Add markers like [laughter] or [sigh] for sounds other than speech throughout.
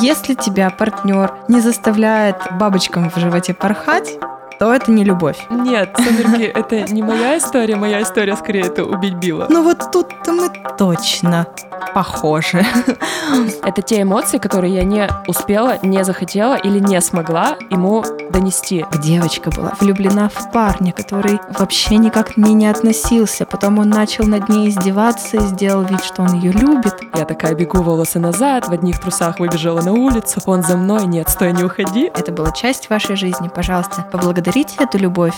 Если тебя партнер не заставляет бабочкам в животе порхать, то это не любовь. Нет, «Сумерки» [laughs] — это не моя история, моя история скорее это «Убить Билла». Ну вот тут-то мы точно похожи. [laughs] Это те эмоции, которые я не успела, не захотела или не смогла ему донести. Девочка была влюблена в парня, который вообще никак к ней не относился. Потом он начал над ней издеваться и сделал вид, что он ее любит. Я такая бегу волосы назад, в одних трусах выбежала на улицу. Он за мной, нет, стой, не уходи. Это была часть вашей жизни. Пожалуйста, поблагодарите эту любовь.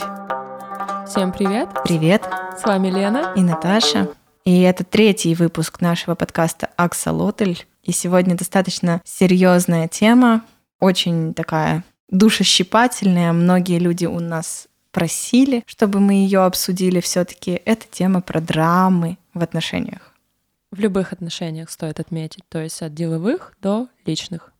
Всем привет. Привет. С вами Лена. И Наташа. И это третий выпуск нашего подкаста «Аксолотль». И сегодня достаточно серьезная тема, очень такая душещипательная. Многие люди у нас просили, чтобы мы ее обсудили. Все-таки это тема про драмы в отношениях. В любых отношениях стоит отметить, то есть от деловых до личных.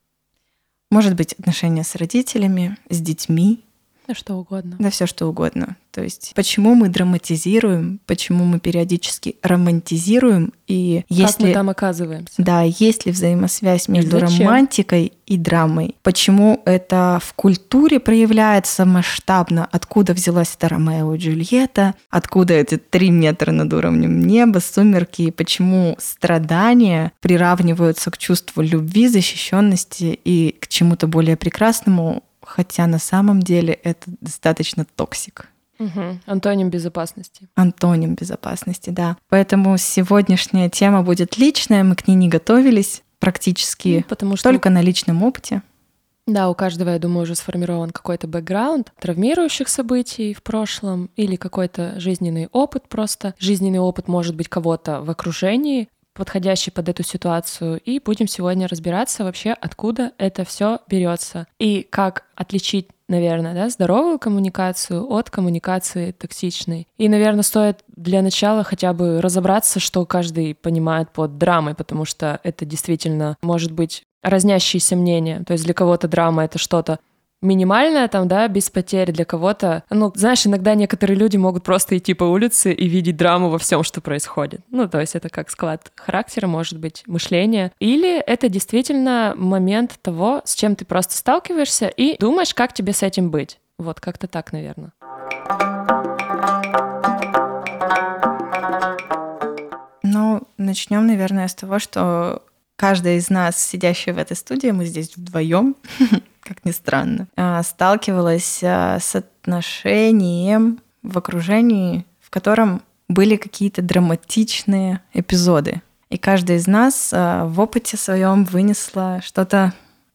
Может быть, отношения с родителями, с детьми, да что угодно. Да все что угодно. То есть почему мы драматизируем, почему мы периодически романтизируем и если... Как мы там оказываемся. Да, есть ли взаимосвязь между романтикой и драмой? Почему это в культуре проявляется масштабно? Откуда взялась эта Ромео и Джульетта? Откуда эти три метра над уровнем неба, сумерки? И почему страдания приравниваются к чувству любви, защищенности и к чему-то более прекрасному, хотя на самом деле это достаточно toxic. Угу. Антоним безопасности. Антоним безопасности, да. Поэтому сегодняшняя тема будет личная, мы к ней не готовились практически, ну, потому что только на личном опыте. Да, у каждого, я думаю, уже сформирован какой-то бэкграунд травмирующих событий в прошлом или какой-то жизненный опыт просто. Жизненный опыт может быть кого-то в окружении, подходящий под эту ситуацию, и будем сегодня разбираться вообще, откуда это все берется и как отличить наверное, да, здоровую коммуникацию от коммуникации токсичной. И, наверное, стоит для начала хотя бы разобраться, что каждый понимает под драмой, потому что это действительно может быть разнящиеся мнения. То есть для кого-то драма — это что-то минимальная там, да, без потерь для кого-то. Ну, знаешь, иногда некоторые люди могут просто идти по улице и видеть драму во всем, что происходит. Ну, то есть это как склад характера, может быть, мышления. Или это действительно момент того, с чем ты просто сталкиваешься и думаешь, как тебе с этим быть. Вот как-то так, наверное. Ну, начнем, наверное, с того, что каждая из нас, сидящая в этой студии, мы здесь вдвоем, [laughs] как ни странно, а, сталкивалась а, с отношением в окружении, в котором были какие-то драматичные эпизоды. И каждая из нас а, в опыте своем вынесла что-то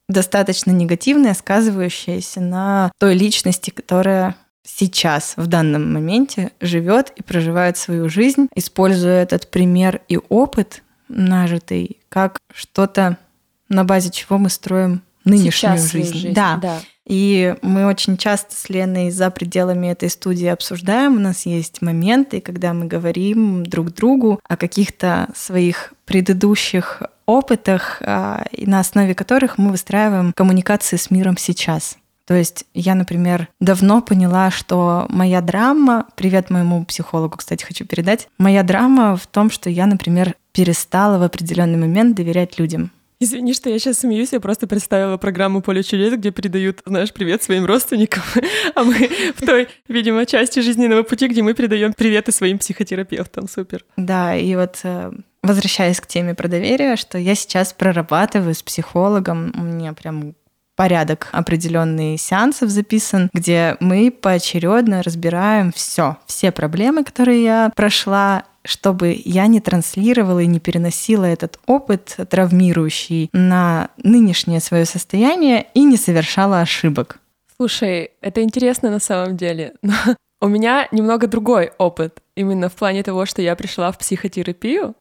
достаточно негативное, сказывающееся на той личности, которая сейчас, в данном моменте, живет и проживает свою жизнь, используя этот пример и опыт нажитый как что-то, на базе чего мы строим нынешнюю жизнь. жизнь. Да. да. И мы очень часто с Леной за пределами этой студии обсуждаем. У нас есть моменты, когда мы говорим друг другу о каких-то своих предыдущих опытах, а, на основе которых мы выстраиваем коммуникации с миром сейчас. То есть я, например, давно поняла, что моя драма, привет моему психологу, кстати, хочу передать, моя драма в том, что я, например, перестала в определенный момент доверять людям. Извини, что я сейчас смеюсь, я просто представила программу «Поле чудес», где передают, знаешь, привет своим родственникам, [laughs] а мы в той, видимо, части жизненного пути, где мы передаем приветы своим психотерапевтам. Супер. Да, и вот э, возвращаясь к теме про доверие, что я сейчас прорабатываю с психологом, у меня прям порядок определенный сеансов записан, где мы поочередно разбираем все, все проблемы, которые я прошла, чтобы я не транслировала и не переносила этот опыт травмирующий на нынешнее свое состояние и не совершала ошибок. Слушай, это интересно на самом деле, но [laughs] у меня немного другой опыт, именно в плане того, что я пришла в психотерапию,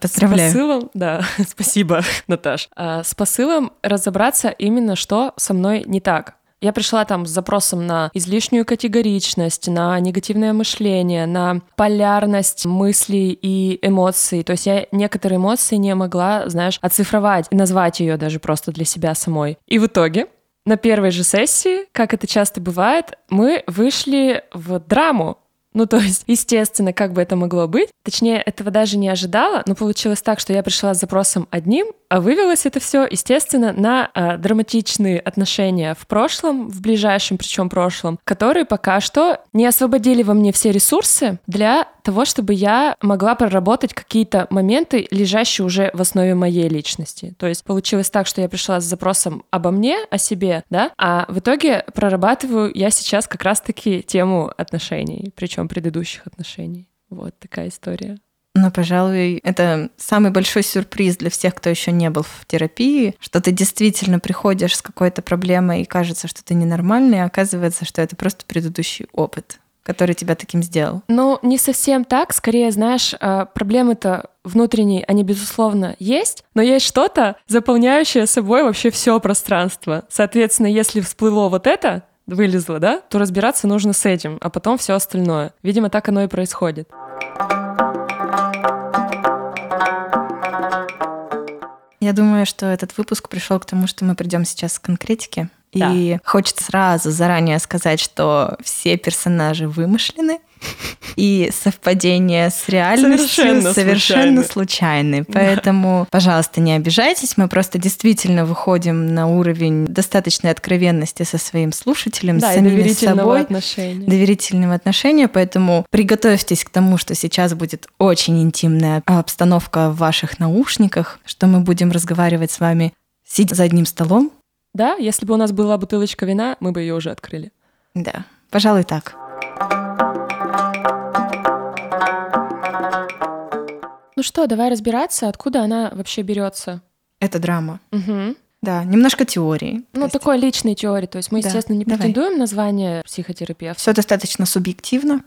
Поздравляю. С посылом, да, [laughs] спасибо, Наташ. А, с посылом разобраться именно, что со мной не так. Я пришла там с запросом на излишнюю категоричность, на негативное мышление, на полярность мыслей и эмоций. То есть я некоторые эмоции не могла, знаешь, оцифровать и назвать ее даже просто для себя самой. И в итоге на первой же сессии, как это часто бывает, мы вышли в драму, Ну, то есть, естественно, как бы это могло быть. Точнее, этого даже не ожидала, но получилось так, что я пришла с запросом одним, вывелось это все, естественно, на а, драматичные отношения в прошлом, в ближайшем причем прошлом, которые пока что не освободили во мне все ресурсы для того, чтобы я могла проработать какие-то моменты, лежащие уже в основе моей личности. То есть получилось так, что я пришла с запросом обо мне, о себе, да, а в итоге прорабатываю я сейчас как раз-таки тему отношений, причем предыдущих отношений. Вот такая история. Но, пожалуй, это самый большой сюрприз для всех, кто еще не был в терапии, что ты действительно приходишь с какой-то проблемой и кажется, что ты ненормальный, а оказывается, что это просто предыдущий опыт который тебя таким сделал? Ну, не совсем так. Скорее, знаешь, а, проблемы-то внутренние, они, безусловно, есть, но есть что-то, заполняющее собой вообще все пространство. Соответственно, если всплыло вот это, вылезло, да, то разбираться нужно с этим, а потом все остальное. Видимо, так оно и происходит. Я думаю, что этот выпуск пришел к тому, что мы придем сейчас к конкретике. Да. И хочется сразу заранее сказать, что все персонажи вымышлены, и совпадение с реальностью совершенно, совершенно случайны. Поэтому, пожалуйста, не обижайтесь. Мы просто действительно выходим на уровень достаточной откровенности со своим слушателем, да, с самими собой. Отношения. Доверительного отношения. Поэтому приготовьтесь к тому, что сейчас будет очень интимная обстановка в ваших наушниках, что мы будем разговаривать с вами сидя за одним столом. Да, если бы у нас была бутылочка вина, мы бы ее уже открыли. Да, пожалуй, так. Что, давай разбираться, откуда она вообще берется. Это драма. Угу. Да, немножко теории. Ну, есть... такой личной теории. То есть мы, да, естественно, не давай. претендуем на звание психотерапевта. Все достаточно субъективно.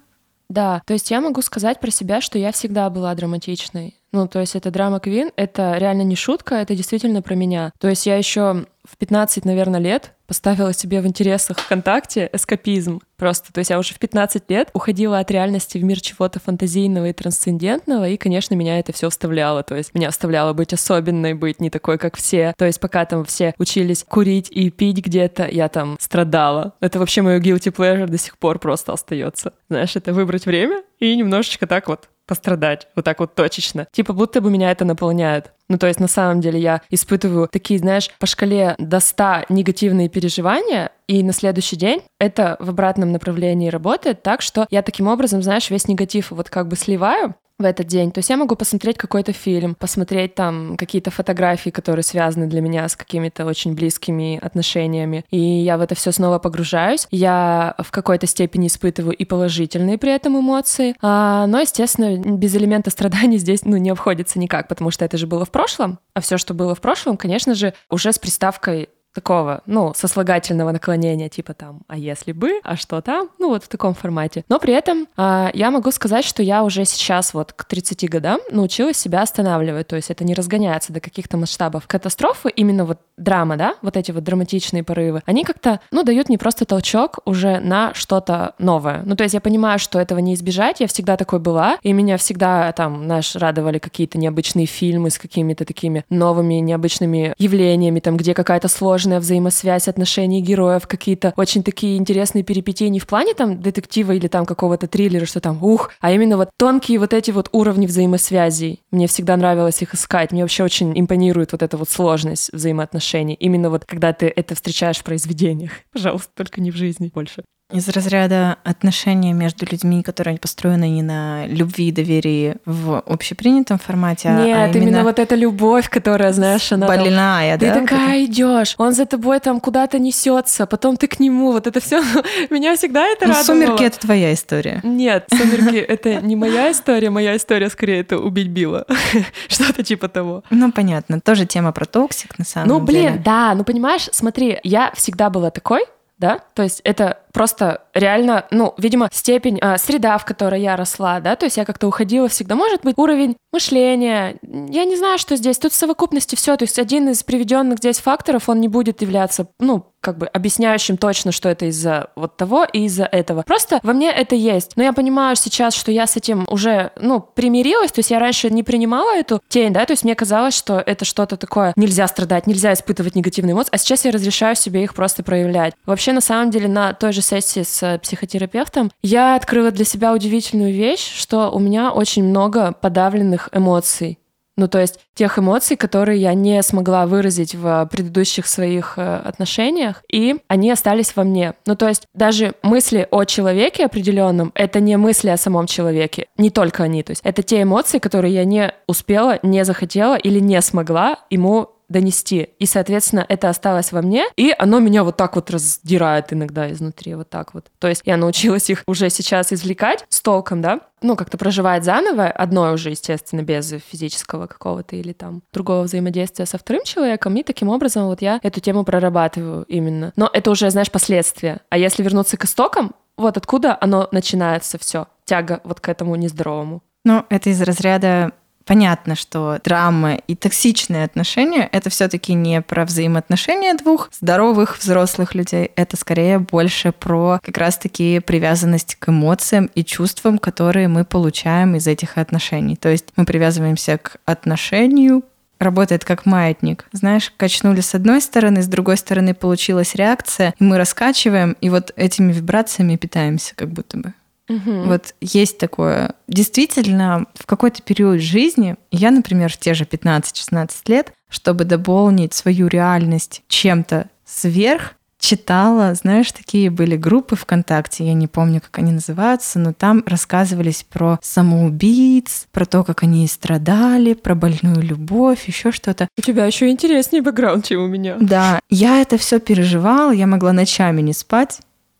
Да, то есть я могу сказать про себя, что я всегда была драматичной. Ну, то есть это драма Квин, это реально не шутка, это действительно про меня. То есть я еще в 15, наверное, лет поставила себе в интересах ВКонтакте эскапизм просто. То есть я уже в 15 лет уходила от реальности в мир чего-то фантазийного и трансцендентного, и, конечно, меня это все вставляло. То есть меня вставляло быть особенной, быть не такой, как все. То есть пока там все учились курить и пить где-то, я там страдала. Это вообще мое guilty pleasure до сих пор просто остается. Знаешь, это выбрать время и немножечко так вот пострадать, вот так вот точечно. Типа будто бы меня это наполняет. Ну, то есть на самом деле я испытываю такие, знаешь, по шкале до 100 негативные переживания, и на следующий день это в обратном направлении работает так, что я таким образом, знаешь, весь негатив вот как бы сливаю, в этот день. То есть я могу посмотреть какой-то фильм, посмотреть там какие-то фотографии, которые связаны для меня с какими-то очень близкими отношениями. И я в это все снова погружаюсь. Я в какой-то степени испытываю и положительные при этом эмоции. А, но, естественно, без элемента страданий [laughs] здесь ну, не обходится никак, потому что это же было в прошлом. А все, что было в прошлом, конечно же, уже с приставкой такого, ну, сослагательного наклонения, типа там, а если бы, а что там, ну, вот в таком формате. Но при этом э, я могу сказать, что я уже сейчас вот к 30 годам научилась себя останавливать, то есть это не разгоняется до каких-то масштабов катастрофы, именно вот драма, да, вот эти вот драматичные порывы, они как-то, ну, дают мне просто толчок уже на что-то новое. Ну, то есть я понимаю, что этого не избежать, я всегда такой была, и меня всегда там, наш радовали какие-то необычные фильмы с какими-то такими новыми необычными явлениями, там, где какая-то сложность сложная взаимосвязь отношений героев, какие-то очень такие интересные перипетии не в плане там детектива или там какого-то триллера, что там ух, а именно вот тонкие вот эти вот уровни взаимосвязей. Мне всегда нравилось их искать. Мне вообще очень импонирует вот эта вот сложность взаимоотношений. Именно вот когда ты это встречаешь в произведениях. Пожалуйста, только не в жизни больше. Из разряда отношений между людьми, которые построены не на любви и доверии в общепринятом формате, а Нет, а именно... именно вот эта любовь, которая, знаешь, она больная, там, да? Ты такая идешь, он за тобой там куда-то несется, потом ты к нему, вот это все [laughs] меня всегда это ну, радовало. Сумерки это твоя история. Нет, сумерки [laughs] это не моя история, моя история скорее это убить Билла, [laughs] что-то типа того. Ну понятно, тоже тема про toxic на самом деле. Ну блин, да, ну понимаешь, смотри, я всегда была такой, да, то есть это просто реально, ну, видимо, степень, а, среда, в которой я росла, да, то есть я как-то уходила всегда. Может быть, уровень мышления, я не знаю, что здесь. Тут в совокупности все, то есть один из приведенных здесь факторов, он не будет являться, ну, как бы объясняющим точно, что это из-за вот того и из-за этого. Просто во мне это есть. Но я понимаю сейчас, что я с этим уже, ну, примирилась, то есть я раньше не принимала эту тень, да, то есть мне казалось, что это что-то такое, нельзя страдать, нельзя испытывать негативные эмоции, а сейчас я разрешаю себе их просто проявлять. Вообще, на самом деле, на той же сессии с психотерапевтом, я открыла для себя удивительную вещь, что у меня очень много подавленных эмоций. Ну, то есть тех эмоций, которые я не смогла выразить в предыдущих своих э, отношениях, и они остались во мне. Ну, то есть даже мысли о человеке определенном — это не мысли о самом человеке, не только они. То есть это те эмоции, которые я не успела, не захотела или не смогла ему донести. И, соответственно, это осталось во мне, и оно меня вот так вот раздирает иногда изнутри, вот так вот. То есть я научилась их уже сейчас извлекать с толком, да, ну, как-то проживать заново, одно уже, естественно, без физического какого-то или там другого взаимодействия со вторым человеком, и таким образом вот я эту тему прорабатываю именно. Но это уже, знаешь, последствия. А если вернуться к истокам, вот откуда оно начинается все, тяга вот к этому нездоровому. Ну, это из разряда понятно, что драма и токсичные отношения — это все таки не про взаимоотношения двух здоровых взрослых людей, это скорее больше про как раз-таки привязанность к эмоциям и чувствам, которые мы получаем из этих отношений. То есть мы привязываемся к отношению, работает как маятник. Знаешь, качнули с одной стороны, с другой стороны получилась реакция, и мы раскачиваем, и вот этими вибрациями питаемся как будто бы. Угу. Вот есть такое. Действительно, в какой-то период жизни, я, например, в те же 15-16 лет, чтобы дополнить свою реальность чем-то сверх, читала, знаешь, такие были группы ВКонтакте, я не помню, как они называются, но там рассказывались про самоубийц, про то, как они страдали, про больную любовь, еще что-то. У тебя еще интереснее бэкграунд, чем у меня. Да, я это все переживала, я могла ночами не спать,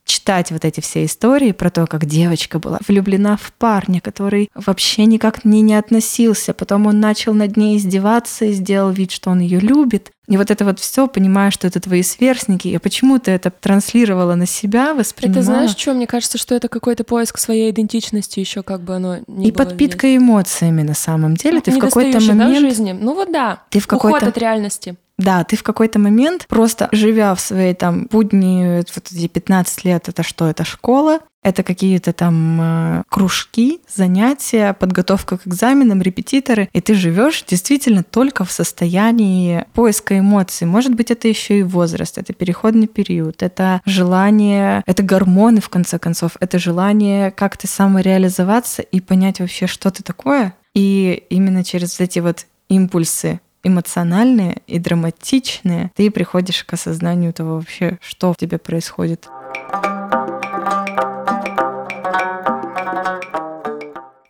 читать вот эти все истории про то, как девочка была влюблена в парня, который вообще никак к ней не относился. Потом он начал над ней издеваться и сделал вид, что он ее любит. И вот это вот все, понимая, что это твои сверстники, и почему ты это транслировала на себя, воспринимала. Это знаешь, что мне кажется, что это какой-то поиск своей идентичности еще как бы оно не И подпитка здесь. эмоциями на самом деле. Ну, ты в какой-то момент... Да, в жизни. Ну вот да. Ты в какой-то... Уход от реальности. Да, ты в какой-то момент, просто живя в своей там будни, вот эти 15 лет, это что? Это школа, это какие-то там э, кружки, занятия, подготовка к экзаменам, репетиторы, и ты живешь действительно только в состоянии поиска эмоций. Может быть, это еще и возраст, это переходный период, это желание, это гормоны, в конце концов, это желание как-то самореализоваться и понять вообще, что ты такое. И именно через эти вот импульсы эмоциональные и драматичные, ты приходишь к осознанию того вообще, что в тебе происходит.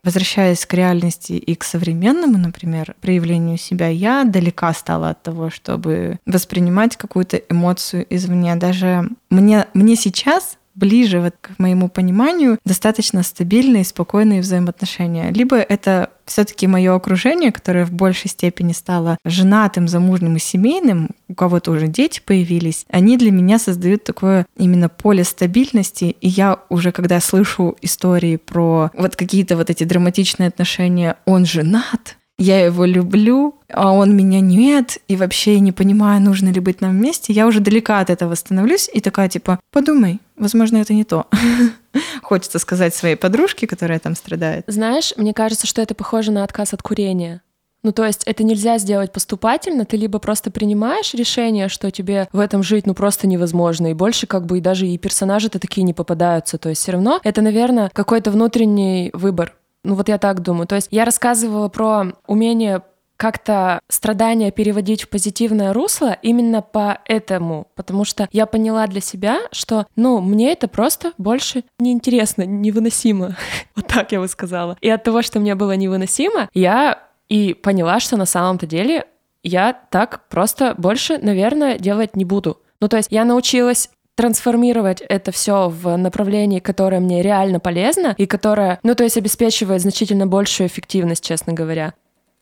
Возвращаясь к реальности и к современному, например, проявлению себя, я далека стала от того, чтобы воспринимать какую-то эмоцию извне. Даже мне, мне сейчас ближе вот к моему пониманию достаточно стабильные спокойные взаимоотношения. Либо это все-таки мое окружение, которое в большей степени стало женатым, замужним и семейным, у кого-то уже дети появились, они для меня создают такое именно поле стабильности. И я уже, когда слышу истории про вот какие-то вот эти драматичные отношения, он женат, я его люблю, а он меня нет, и вообще не понимаю, нужно ли быть нам вместе, я уже далека от этого становлюсь и такая типа, подумай, возможно, это не то. [laughs] Хочется сказать своей подружке, которая там страдает. Знаешь, мне кажется, что это похоже на отказ от курения. Ну, то есть это нельзя сделать поступательно, ты либо просто принимаешь решение, что тебе в этом жить, ну, просто невозможно, и больше как бы и даже и персонажи-то такие не попадаются, то есть все равно это, наверное, какой-то внутренний выбор, ну вот я так думаю. То есть я рассказывала про умение как-то страдания переводить в позитивное русло именно по этому, потому что я поняла для себя, что, ну, мне это просто больше неинтересно, невыносимо. [laughs] вот так я бы сказала. И от того, что мне было невыносимо, я и поняла, что на самом-то деле я так просто больше, наверное, делать не буду. Ну, то есть я научилась трансформировать это все в направлении, которое мне реально полезно и которое, ну, то есть обеспечивает значительно большую эффективность, честно говоря.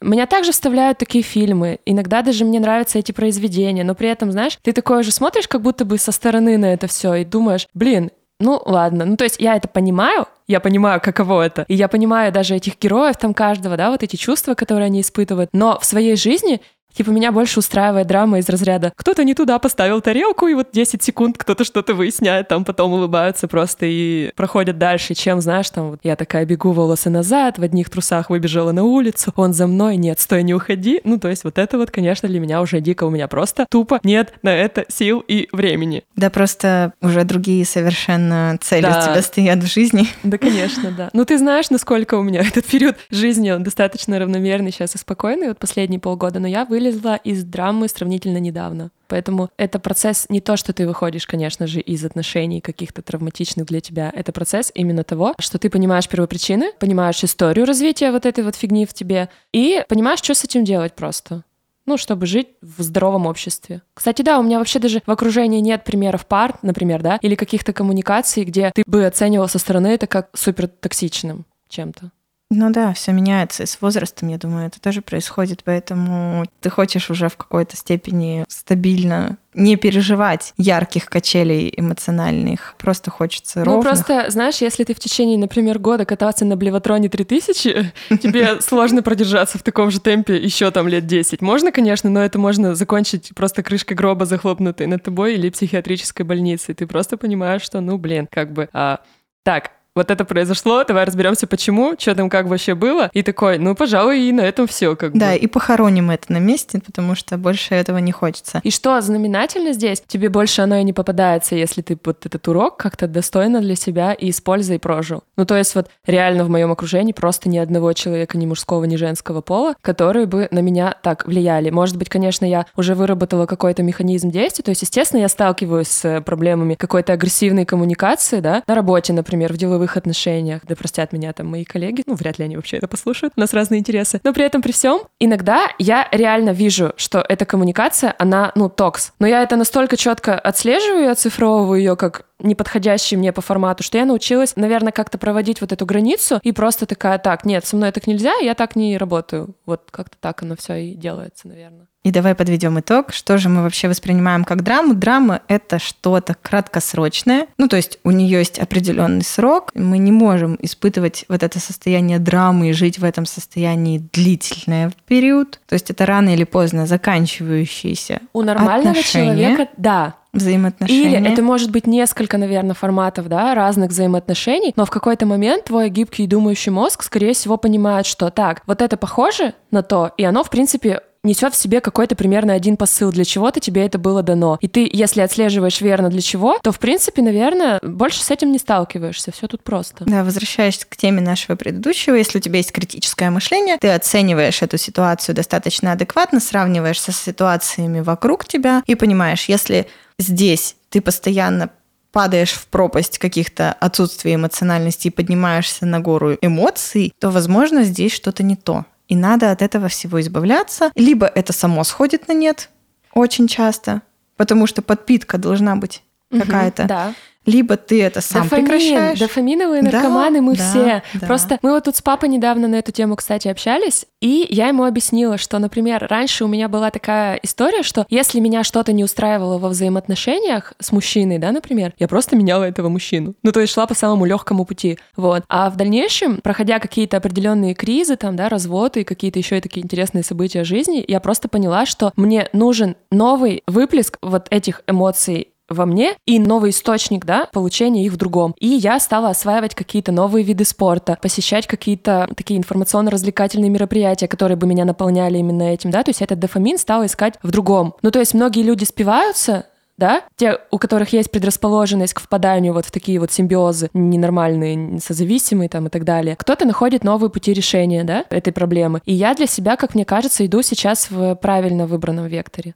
Меня также вставляют такие фильмы. Иногда даже мне нравятся эти произведения, но при этом, знаешь, ты такое же смотришь как будто бы со стороны на это все и думаешь, блин, ну ладно, ну то есть я это понимаю, я понимаю, каково это, и я понимаю даже этих героев там каждого, да, вот эти чувства, которые они испытывают, но в своей жизни Типа меня больше устраивает драма из разряда «кто-то не туда поставил тарелку, и вот 10 секунд кто-то что-то выясняет, там потом улыбаются просто и проходят дальше, чем, знаешь, там вот я такая бегу волосы назад, в одних трусах выбежала на улицу, он за мной, нет, стой, не уходи». Ну, то есть вот это вот, конечно, для меня уже дико, у меня просто тупо нет на это сил и времени. Да, просто уже другие совершенно цели да. у тебя стоят в жизни. Да, конечно, да. Ну, ты знаешь, насколько у меня [laughs] этот период жизни, он достаточно равномерный сейчас и спокойный, вот последние полгода, но я вылезла из драмы сравнительно недавно. Поэтому это процесс не то, что ты выходишь, конечно же, из отношений каких-то травматичных для тебя. Это процесс именно того, что ты понимаешь первопричины, понимаешь историю развития вот этой вот фигни в тебе и понимаешь, что с этим делать просто ну, чтобы жить в здоровом обществе. Кстати, да, у меня вообще даже в окружении нет примеров пар, например, да, или каких-то коммуникаций, где ты бы оценивал со стороны это как супер токсичным чем-то. Ну да, все меняется. И с возрастом, я думаю, это тоже происходит. Поэтому ты хочешь уже в какой-то степени стабильно не переживать ярких качелей эмоциональных. Просто хочется ровных. Ну просто, знаешь, если ты в течение, например, года кататься на Блеватроне 3000, [laughs] тебе сложно продержаться в таком же темпе еще там лет 10. Можно, конечно, но это можно закончить просто крышкой гроба захлопнутой над тобой или психиатрической больницей. Ты просто понимаешь, что, ну, блин, как бы... А, так, вот это произошло, давай разберемся, почему, что там как вообще было. И такой, ну, пожалуй, и на этом все как да, бы. и похороним это на месте, потому что больше этого не хочется. И что знаменательно здесь? Тебе больше оно и не попадается, если ты вот этот урок как-то достойно для себя и с пользой прожил. Ну, то есть вот реально в моем окружении просто ни одного человека, ни мужского, ни женского пола, которые бы на меня так влияли. Может быть, конечно, я уже выработала какой-то механизм действия, то есть, естественно, я сталкиваюсь с проблемами какой-то агрессивной коммуникации, да, на работе, например, в деловых деловых отношениях, да простят меня там мои коллеги, ну, вряд ли они вообще это послушают, у нас разные интересы, но при этом при всем иногда я реально вижу, что эта коммуникация, она, ну, токс, но я это настолько четко отслеживаю и оцифровываю ее как неподходящий мне по формату, что я научилась, наверное, как-то проводить вот эту границу и просто такая, так, нет, со мной так нельзя, я так не работаю. Вот как-то так оно все и делается, наверное. И давай подведем итог. Что же мы вообще воспринимаем как драму? Драма — это что-то краткосрочное. Ну, то есть у нее есть определенный срок. Мы не можем испытывать вот это состояние драмы и жить в этом состоянии длительный период. То есть это рано или поздно заканчивающиеся У нормального отношения. человека, да, взаимоотношения. Или это может быть несколько, наверное, форматов, да, разных взаимоотношений, но в какой-то момент твой гибкий и думающий мозг, скорее всего, понимает, что так, вот это похоже на то, и оно, в принципе, несет в себе какой-то примерно один посыл, для чего-то тебе это было дано. И ты, если отслеживаешь верно для чего, то, в принципе, наверное, больше с этим не сталкиваешься. Все тут просто. Да, возвращаясь к теме нашего предыдущего, если у тебя есть критическое мышление, ты оцениваешь эту ситуацию достаточно адекватно, сравниваешь со ситуациями вокруг тебя и понимаешь, если здесь ты постоянно падаешь в пропасть каких-то отсутствий эмоциональности и поднимаешься на гору эмоций, то, возможно, здесь что-то не то. И надо от этого всего избавляться. Либо это само сходит на нет очень часто, потому что подпитка должна быть какая-то. Да либо ты это сам Дофамин, прекращаешь. Дофаминовые наркоманы да, мы да, все. Да. Просто мы вот тут с папой недавно на эту тему, кстати, общались, и я ему объяснила, что, например, раньше у меня была такая история, что если меня что-то не устраивало во взаимоотношениях с мужчиной, да, например, я просто меняла этого мужчину. Ну, то есть шла по самому легкому пути. Вот. А в дальнейшем, проходя какие-то определенные кризы, там, да, разводы и какие-то еще и такие интересные события жизни, я просто поняла, что мне нужен новый выплеск вот этих эмоций во мне и новый источник, да, получения их в другом. И я стала осваивать какие-то новые виды спорта, посещать какие-то такие информационно-развлекательные мероприятия, которые бы меня наполняли именно этим, да, то есть этот дофамин стала искать в другом. Ну, то есть многие люди спиваются, да, те, у которых есть предрасположенность к впаданию вот в такие вот симбиозы ненормальные, созависимые там и так далее. Кто-то находит новые пути решения, да, этой проблемы. И я для себя, как мне кажется, иду сейчас в правильно выбранном векторе.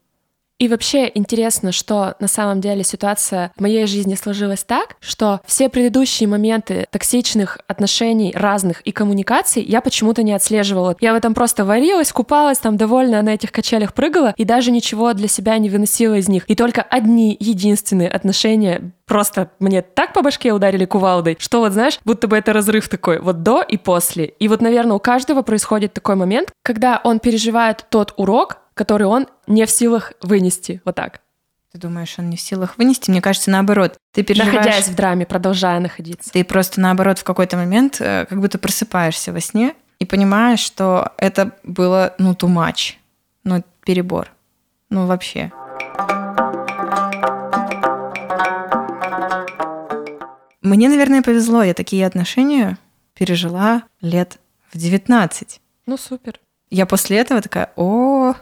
И вообще интересно, что на самом деле ситуация в моей жизни сложилась так, что все предыдущие моменты токсичных отношений разных и коммуникаций я почему-то не отслеживала. Я в этом просто варилась, купалась, там довольно на этих качелях прыгала и даже ничего для себя не выносила из них. И только одни единственные отношения просто мне так по башке ударили кувалдой, что вот, знаешь, будто бы это разрыв такой, вот до и после. И вот, наверное, у каждого происходит такой момент, когда он переживает тот урок, который он не в силах вынести. Вот так. Ты думаешь, он не в силах вынести? Мне кажется, наоборот. Ты переживаешь... Находясь в драме, продолжая находиться. Ты просто, наоборот, в какой-то момент э, как будто просыпаешься во сне и понимаешь, что это было, ну, too much. Ну, перебор. Ну, вообще. Мне, наверное, повезло. Я такие отношения пережила лет в 19. Ну, супер. Я после этого такая, о, о,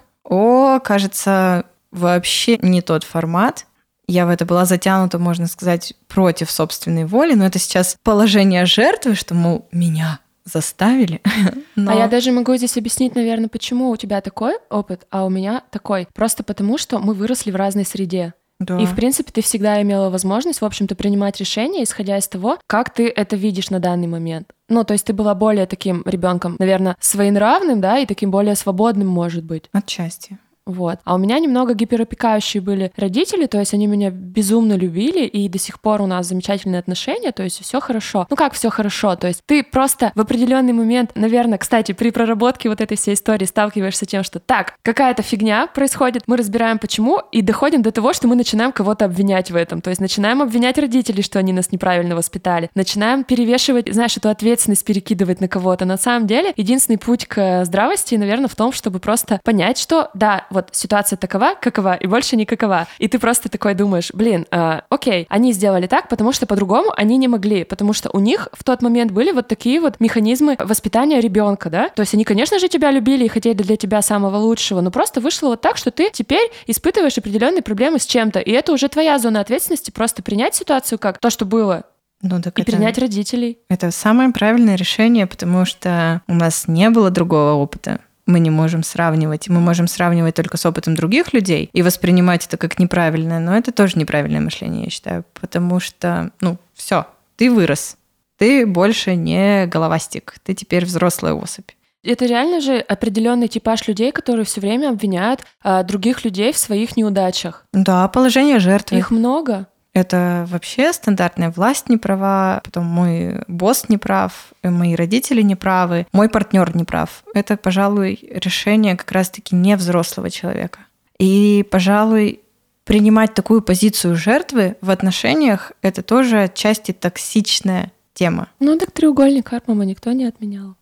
кажется, вообще не тот формат. Я в это была затянута, можно сказать, против собственной воли, но это сейчас положение жертвы, что, мол, меня заставили. [laughs] Но... А я даже могу здесь объяснить, наверное, почему у тебя такой опыт, а у меня такой. Просто потому, что мы выросли в разной среде. Да. И, в принципе, ты всегда имела возможность, в общем-то, принимать решения, исходя из того, как ты это видишь на данный момент. Ну, то есть ты была более таким ребенком, наверное, своенравным, да, и таким более свободным, может быть. Отчасти. Вот. А у меня немного гиперопекающие были родители, то есть они меня безумно любили, и до сих пор у нас замечательные отношения, то есть все хорошо. Ну как все хорошо? То есть ты просто в определенный момент, наверное, кстати, при проработке вот этой всей истории сталкиваешься тем, что так, какая-то фигня происходит, мы разбираем почему, и доходим до того, что мы начинаем кого-то обвинять в этом. То есть начинаем обвинять родителей, что они нас неправильно воспитали. Начинаем перевешивать, знаешь, эту ответственность перекидывать на кого-то. На самом деле, единственный путь к здравости, наверное, в том, чтобы просто понять, что да, вот вот ситуация такова, какова, и больше не какова. И ты просто такой думаешь, блин, э, окей, они сделали так, потому что по-другому они не могли, потому что у них в тот момент были вот такие вот механизмы воспитания ребенка, да? То есть они, конечно же, тебя любили и хотели для тебя самого лучшего, но просто вышло вот так, что ты теперь испытываешь определенные проблемы с чем-то, и это уже твоя зона ответственности, просто принять ситуацию как то, что было, ну, так и это, принять родителей. Это самое правильное решение, потому что у нас не было другого опыта мы не можем сравнивать. Мы можем сравнивать только с опытом других людей и воспринимать это как неправильное, но это тоже неправильное мышление, я считаю, потому что, ну, все, ты вырос, ты больше не головастик, ты теперь взрослая особь. Это реально же определенный типаж людей, которые все время обвиняют а, других людей в своих неудачах. Да, положение жертвы. Их много. Это вообще стандартная власть не права, потом мой босс не прав, мои родители не правы, мой партнер не прав. Это, пожалуй, решение как раз-таки не взрослого человека. И, пожалуй, принимать такую позицию жертвы в отношениях — это тоже отчасти токсичная тема. Ну так треугольник Карпмана никто не отменял.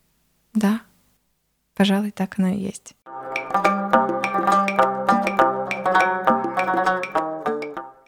Да, пожалуй, так оно и есть.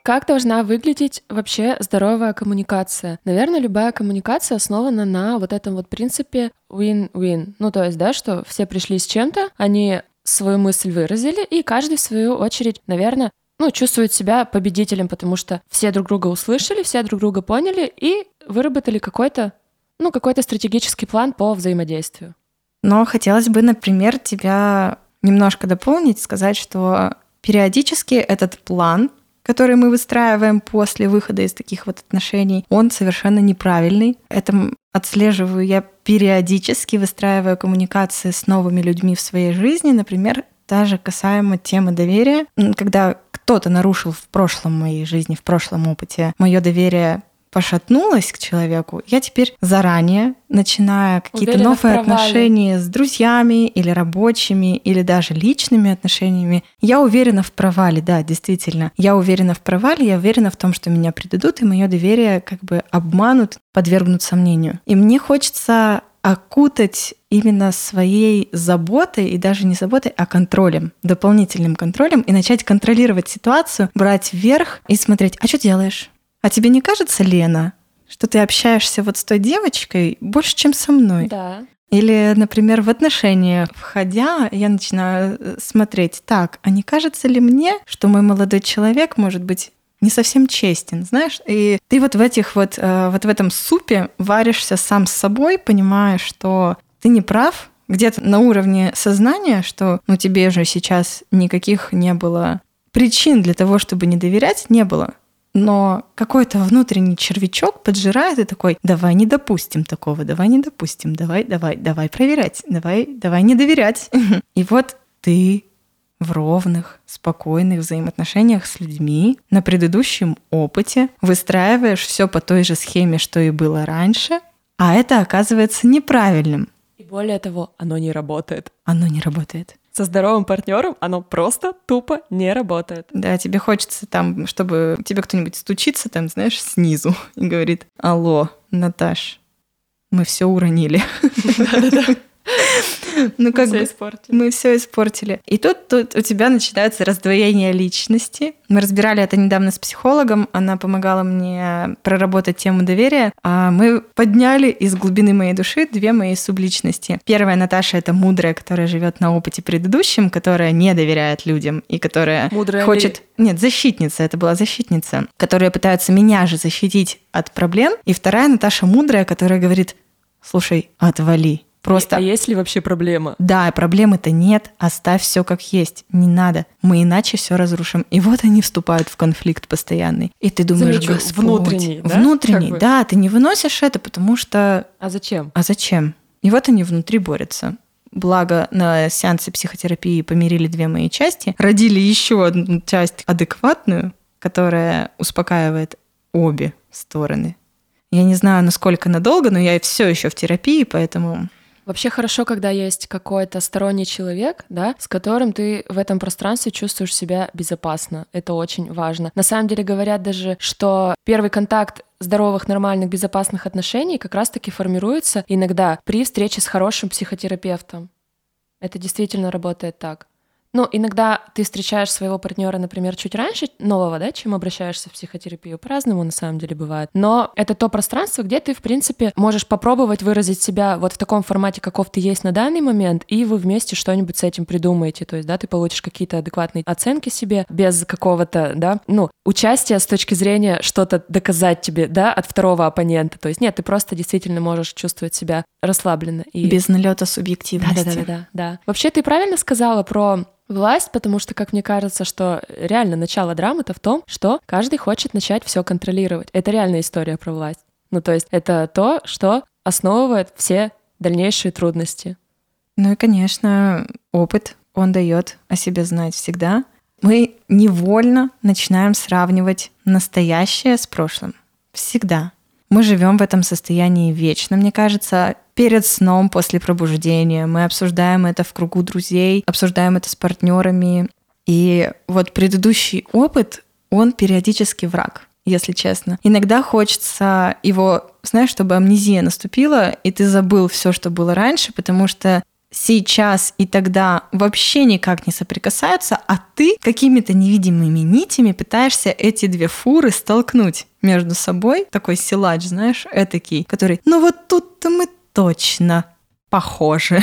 Как должна выглядеть вообще здоровая коммуникация? Наверное, любая коммуникация основана на вот этом вот принципе win-win. Ну, то есть, да, что все пришли с чем-то, они свою мысль выразили, и каждый в свою очередь, наверное, ну, чувствует себя победителем, потому что все друг друга услышали, все друг друга поняли и выработали какой-то, ну, какой-то стратегический план по взаимодействию. Но хотелось бы, например, тебя немножко дополнить, сказать, что периодически этот план который мы выстраиваем после выхода из таких вот отношений, он совершенно неправильный. Это отслеживаю я периодически, выстраивая коммуникации с новыми людьми в своей жизни, например, даже касаемо темы доверия. Когда кто-то нарушил в прошлом моей жизни, в прошлом опыте мое доверие пошатнулась к человеку, я теперь заранее, начиная какие-то новые отношения с друзьями или рабочими, или даже личными отношениями, я уверена в провале, да, действительно. Я уверена в провале, я уверена в том, что меня предадут, и мое доверие как бы обманут, подвергнут сомнению. И мне хочется окутать именно своей заботой, и даже не заботой, а контролем, дополнительным контролем, и начать контролировать ситуацию, брать вверх и смотреть, а что делаешь? А тебе не кажется, Лена, что ты общаешься вот с той девочкой больше, чем со мной? Да. Или, например, в отношения входя, я начинаю э, смотреть, так, а не кажется ли мне, что мой молодой человек может быть не совсем честен, знаешь? И ты вот в этих вот, э, вот в этом супе варишься сам с собой, понимая, что ты не прав, где-то на уровне сознания, что ну тебе же сейчас никаких не было причин для того, чтобы не доверять, не было но какой-то внутренний червячок поджирает и такой, давай не допустим такого, давай не допустим, давай, давай, давай проверять, давай, давай не доверять. [laughs] И вот ты в ровных, спокойных взаимоотношениях с людьми на предыдущем опыте выстраиваешь все по той же схеме, что и было раньше, а это оказывается неправильным. И более того, оно не работает. Оно не работает со здоровым партнером оно просто тупо не работает. Да, тебе хочется там, чтобы тебе кто-нибудь стучится там, знаешь, снизу [laughs] и говорит, алло, Наташ, мы все уронили. [laughs] Ну, как бы испортили. мы все испортили. И тут, тут у тебя начинается раздвоение личности. Мы разбирали это недавно с психологом. Она помогала мне проработать тему доверия. А мы подняли из глубины моей души две мои субличности. Первая Наташа — это мудрая, которая живет на опыте предыдущем, которая не доверяет людям и которая Мудрая хочет... Нет, защитница, это была защитница, которая пытается меня же защитить от проблем. И вторая Наташа мудрая, которая говорит, слушай, отвали. Просто А есть ли вообще проблема? да, проблемы-то нет, оставь все как есть, не надо, мы иначе все разрушим. И вот они вступают в конфликт постоянный. И ты думаешь, Замечу, Господь, внутренний, да, внутренний, как бы? да, ты не выносишь это, потому что, А зачем? а зачем? И вот они внутри борются. Благо на сеансе психотерапии помирили две мои части, родили еще одну часть адекватную, которая успокаивает обе стороны. Я не знаю, насколько надолго, но я все еще в терапии, поэтому Вообще хорошо, когда есть какой-то сторонний человек, да, с которым ты в этом пространстве чувствуешь себя безопасно. Это очень важно. На самом деле говорят даже, что первый контакт здоровых, нормальных, безопасных отношений как раз-таки формируется иногда при встрече с хорошим психотерапевтом. Это действительно работает так. Ну, иногда ты встречаешь своего партнера, например, чуть раньше нового, да, чем обращаешься в психотерапию. По-разному на самом деле бывает. Но это то пространство, где ты, в принципе, можешь попробовать выразить себя вот в таком формате, каков ты есть на данный момент, и вы вместе что-нибудь с этим придумаете. То есть, да, ты получишь какие-то адекватные оценки себе без какого-то, да, ну, участия с точки зрения что-то доказать тебе, да, от второго оппонента. То есть, нет, ты просто действительно можешь чувствовать себя расслабленно. И... без налета субъективности. Да, да, да, да, да. Вообще, ты правильно сказала про власть, потому что, как мне кажется, что реально начало драмы-то в том, что каждый хочет начать все контролировать. Это реальная история про власть. Ну, то есть это то, что основывает все дальнейшие трудности. Ну и, конечно, опыт, он дает о себе знать всегда. Мы невольно начинаем сравнивать настоящее с прошлым. Всегда. Мы живем в этом состоянии вечно, мне кажется, перед сном, после пробуждения. Мы обсуждаем это в кругу друзей, обсуждаем это с партнерами. И вот предыдущий опыт, он периодически враг, если честно. Иногда хочется его, знаешь, чтобы амнезия наступила, и ты забыл все, что было раньше, потому что сейчас и тогда вообще никак не соприкасаются, а ты какими-то невидимыми нитями пытаешься эти две фуры столкнуть между собой. Такой силач, знаешь, этакий, который, ну вот тут-то мы точно похожи.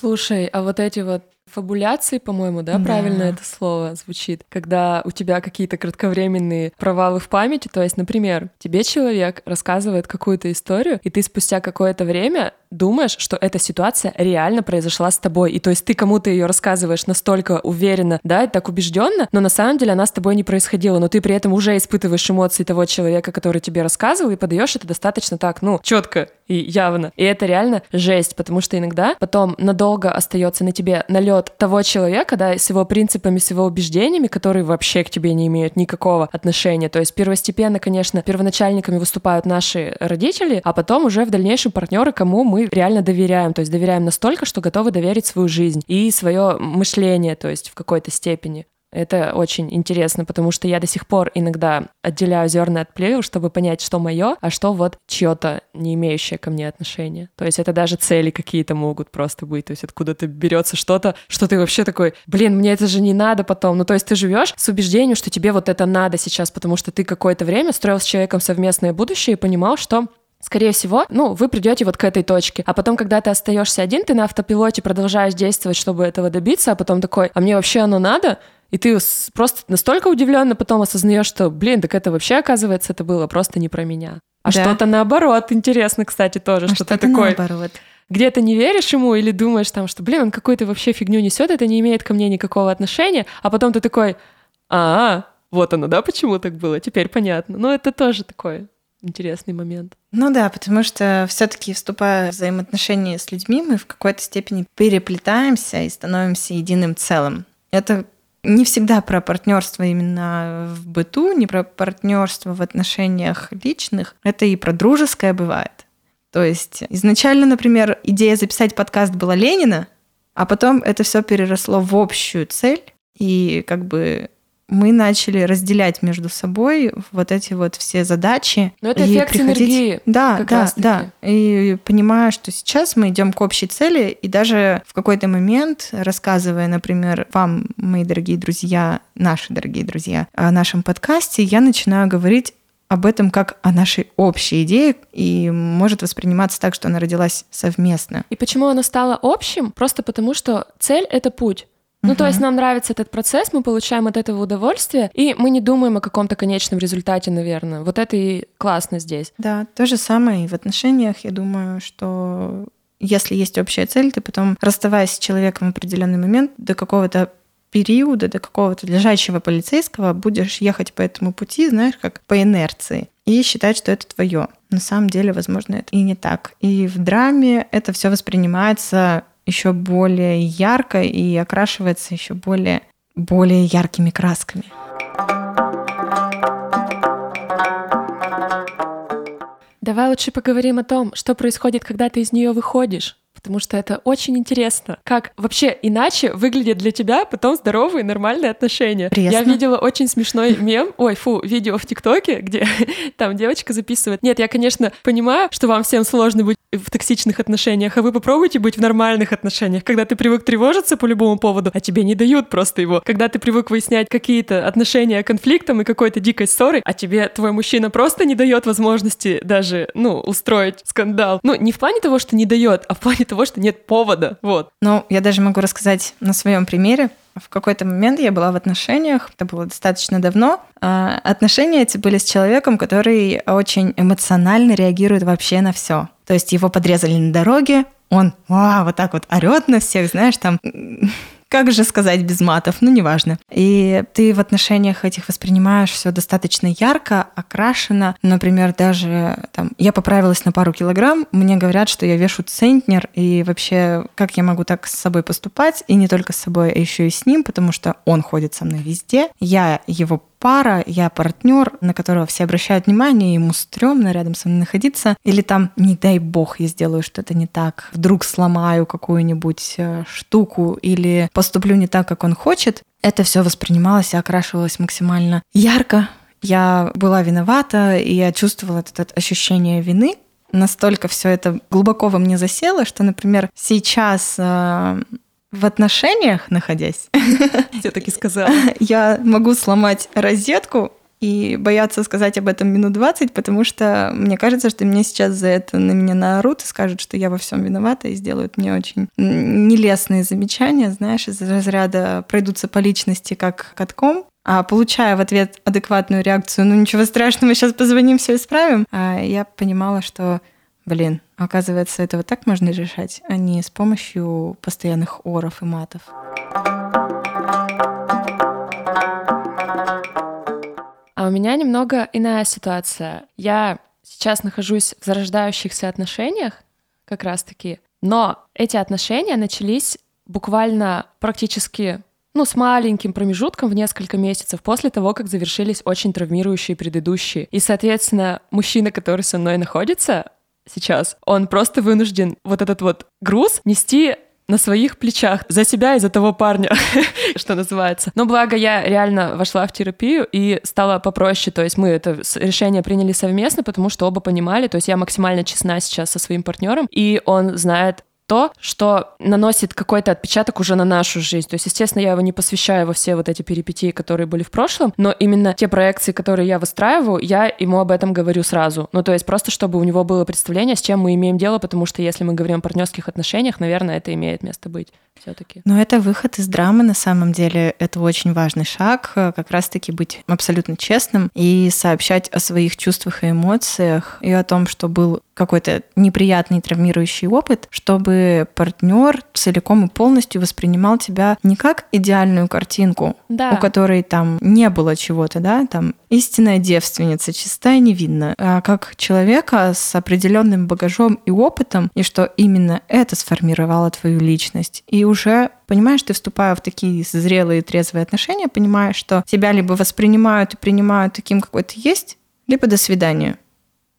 Слушай, а вот эти вот фабуляции, по-моему, да, Да. правильно это слово звучит, когда у тебя какие-то кратковременные провалы в памяти, то есть, например, тебе человек рассказывает какую-то историю, и ты спустя какое-то время думаешь, что эта ситуация реально произошла с тобой, и то есть ты кому-то ее рассказываешь настолько уверенно, да, и так убежденно, но на самом деле она с тобой не происходила, но ты при этом уже испытываешь эмоции того человека, который тебе рассказывал, и подаешь это достаточно так, ну, четко и явно. И это реально жесть, потому что иногда потом надолго остается на тебе налет того человека, да, с его принципами, с его убеждениями, которые вообще к тебе не имеют никакого отношения. То есть первостепенно, конечно, первоначальниками выступают наши родители, а потом уже в дальнейшем партнеры, кому мы реально доверяем. То есть доверяем настолько, что готовы доверить свою жизнь и свое мышление, то есть в какой-то степени. Это очень интересно, потому что я до сих пор иногда отделяю зерна от плевел, чтобы понять, что мое, а что вот чье-то, не имеющее ко мне отношения. То есть это даже цели какие-то могут просто быть. То есть откуда-то берется что-то, что ты вообще такой, блин, мне это же не надо потом. Ну то есть ты живешь с убеждением, что тебе вот это надо сейчас, потому что ты какое-то время строил с человеком совместное будущее и понимал, что Скорее всего, ну, вы придете вот к этой точке. А потом, когда ты остаешься один, ты на автопилоте продолжаешь действовать, чтобы этого добиться, а потом такой, а мне вообще оно надо? И ты просто настолько удивленно потом осознаешь, что, блин, так это вообще, оказывается, это было просто не про меня. А Да. что-то наоборот, интересно, такое, тоже, А что ты что-то такой, наоборот. где-то не веришь ему или думаешь там, что, блин, он какую-то вообще фигню несет, это не имеет ко мне никакого отношения, а потом ты такой, а, вот оно, да, почему так было, теперь понятно. Ну, это тоже такой интересный момент. Ну да, потому что все-таки вступая в взаимоотношения с людьми, мы в какой-то степени переплетаемся и становимся единым целым. Это не всегда про партнерство именно в быту, не про партнерство в отношениях личных. Это и про дружеское бывает. То есть изначально, например, идея записать подкаст была Ленина, а потом это все переросло в общую цель, и как бы мы начали разделять между собой вот эти вот все задачи. Но это эффект приходить... энергии. Да, да, да. И понимая, что сейчас мы идем к общей цели, и даже в какой-то момент, рассказывая, например, вам, мои дорогие друзья, наши дорогие друзья, о нашем подкасте, я начинаю говорить об этом как о нашей общей идее и может восприниматься так, что она родилась совместно. И почему она стала общим? Просто потому, что цель — это путь. Ну, то есть нам нравится этот процесс, мы получаем от этого удовольствие, и мы не думаем о каком-то конечном результате, наверное. Вот это и классно здесь. Да, то же самое и в отношениях. Я думаю, что если есть общая цель, ты потом, расставаясь с человеком в определенный момент, до какого-то периода, до какого-то лежачего полицейского будешь ехать по этому пути, знаешь, как по инерции, и считать, что это твое. На самом деле, возможно, это и не так. И в драме это все воспринимается еще более ярко и окрашивается еще более, более яркими красками. Давай лучше поговорим о том, что происходит, когда ты из нее выходишь потому что это очень интересно. Как вообще иначе выглядят для тебя потом здоровые, нормальные отношения. Пресно. Я видела очень смешной мем, ой, фу, видео в ТикТоке, [laughs] где там девочка записывает. Нет, я, конечно, понимаю, что вам всем сложно быть в токсичных отношениях, а вы попробуйте быть в нормальных отношениях, когда ты привык тревожиться по любому поводу, а тебе не дают просто его. Когда ты привык выяснять какие-то отношения конфликтом и какой-то дикой ссоры, а тебе твой мужчина просто не дает возможности даже, ну, устроить скандал. Ну, не в плане того, что не дает, а в плане того, что нет повода. Вот. Ну, я даже могу рассказать на своем примере. В какой-то момент я была в отношениях, это было достаточно давно. А, отношения эти были с человеком, который очень эмоционально реагирует вообще на все. То есть его подрезали на дороге, он вау, вот так вот орет на всех, знаешь, там как же сказать без матов, ну неважно. И ты в отношениях этих воспринимаешь все достаточно ярко, окрашено. Например, даже там, я поправилась на пару килограмм, мне говорят, что я вешу центнер, и вообще, как я могу так с собой поступать, и не только с собой, а еще и с ним, потому что он ходит со мной везде, я его пара, я партнер, на которого все обращают внимание, ему стрёмно рядом со мной находиться. Или там, не дай бог, я сделаю что-то не так, вдруг сломаю какую-нибудь э, штуку или поступлю не так, как он хочет. Это все воспринималось и окрашивалось максимально ярко. Я была виновата, и я чувствовала это, это ощущение вины, настолько все это глубоко во мне засело, что, например, сейчас э, в отношениях находясь, [laughs] я так и сказала, я могу сломать розетку и бояться сказать об этом минут 20, потому что мне кажется, что мне сейчас за это на меня наорут и скажут, что я во всем виновата и сделают мне очень нелестные замечания, знаешь, из разряда пройдутся по личности как катком, а получая в ответ адекватную реакцию, ну ничего страшного, сейчас позвоним, все исправим, а я понимала, что Блин, оказывается, это вот так можно решать, а не с помощью постоянных оров и матов. А у меня немного иная ситуация. Я сейчас нахожусь в зарождающихся отношениях, как раз-таки, но эти отношения начались буквально практически ну, с маленьким промежутком в несколько месяцев после того, как завершились очень травмирующие предыдущие. И, соответственно, мужчина, который со мной находится, сейчас, он просто вынужден вот этот вот груз нести на своих плечах за себя и за того парня, [laughs] что называется. Но благо я реально вошла в терапию и стала попроще, то есть мы это решение приняли совместно, потому что оба понимали, то есть я максимально честна сейчас со своим партнером, и он знает то, что наносит какой-то отпечаток уже на нашу жизнь. То есть, естественно, я его не посвящаю во все вот эти перипетии, которые были в прошлом, но именно те проекции, которые я выстраиваю, я ему об этом говорю сразу. Ну, то есть просто, чтобы у него было представление, с чем мы имеем дело, потому что если мы говорим о партнерских отношениях, наверное, это имеет место быть все-таки. Но это выход из драмы на самом деле. Это очень важный шаг, э, как раз-таки быть абсолютно честным и сообщать о своих чувствах и эмоциях и о том, что был какой-то неприятный травмирующий опыт, чтобы партнер целиком и полностью воспринимал тебя не как идеальную картинку, да. у которой там не было чего-то, да, там истинная девственница, чистая, невинная, а как человека с определенным багажом и опытом, и что именно это сформировало твою личность. И уже понимаешь, ты вступая в такие зрелые, трезвые отношения, понимаешь, что тебя либо воспринимают и принимают таким, какой ты есть, либо до свидания.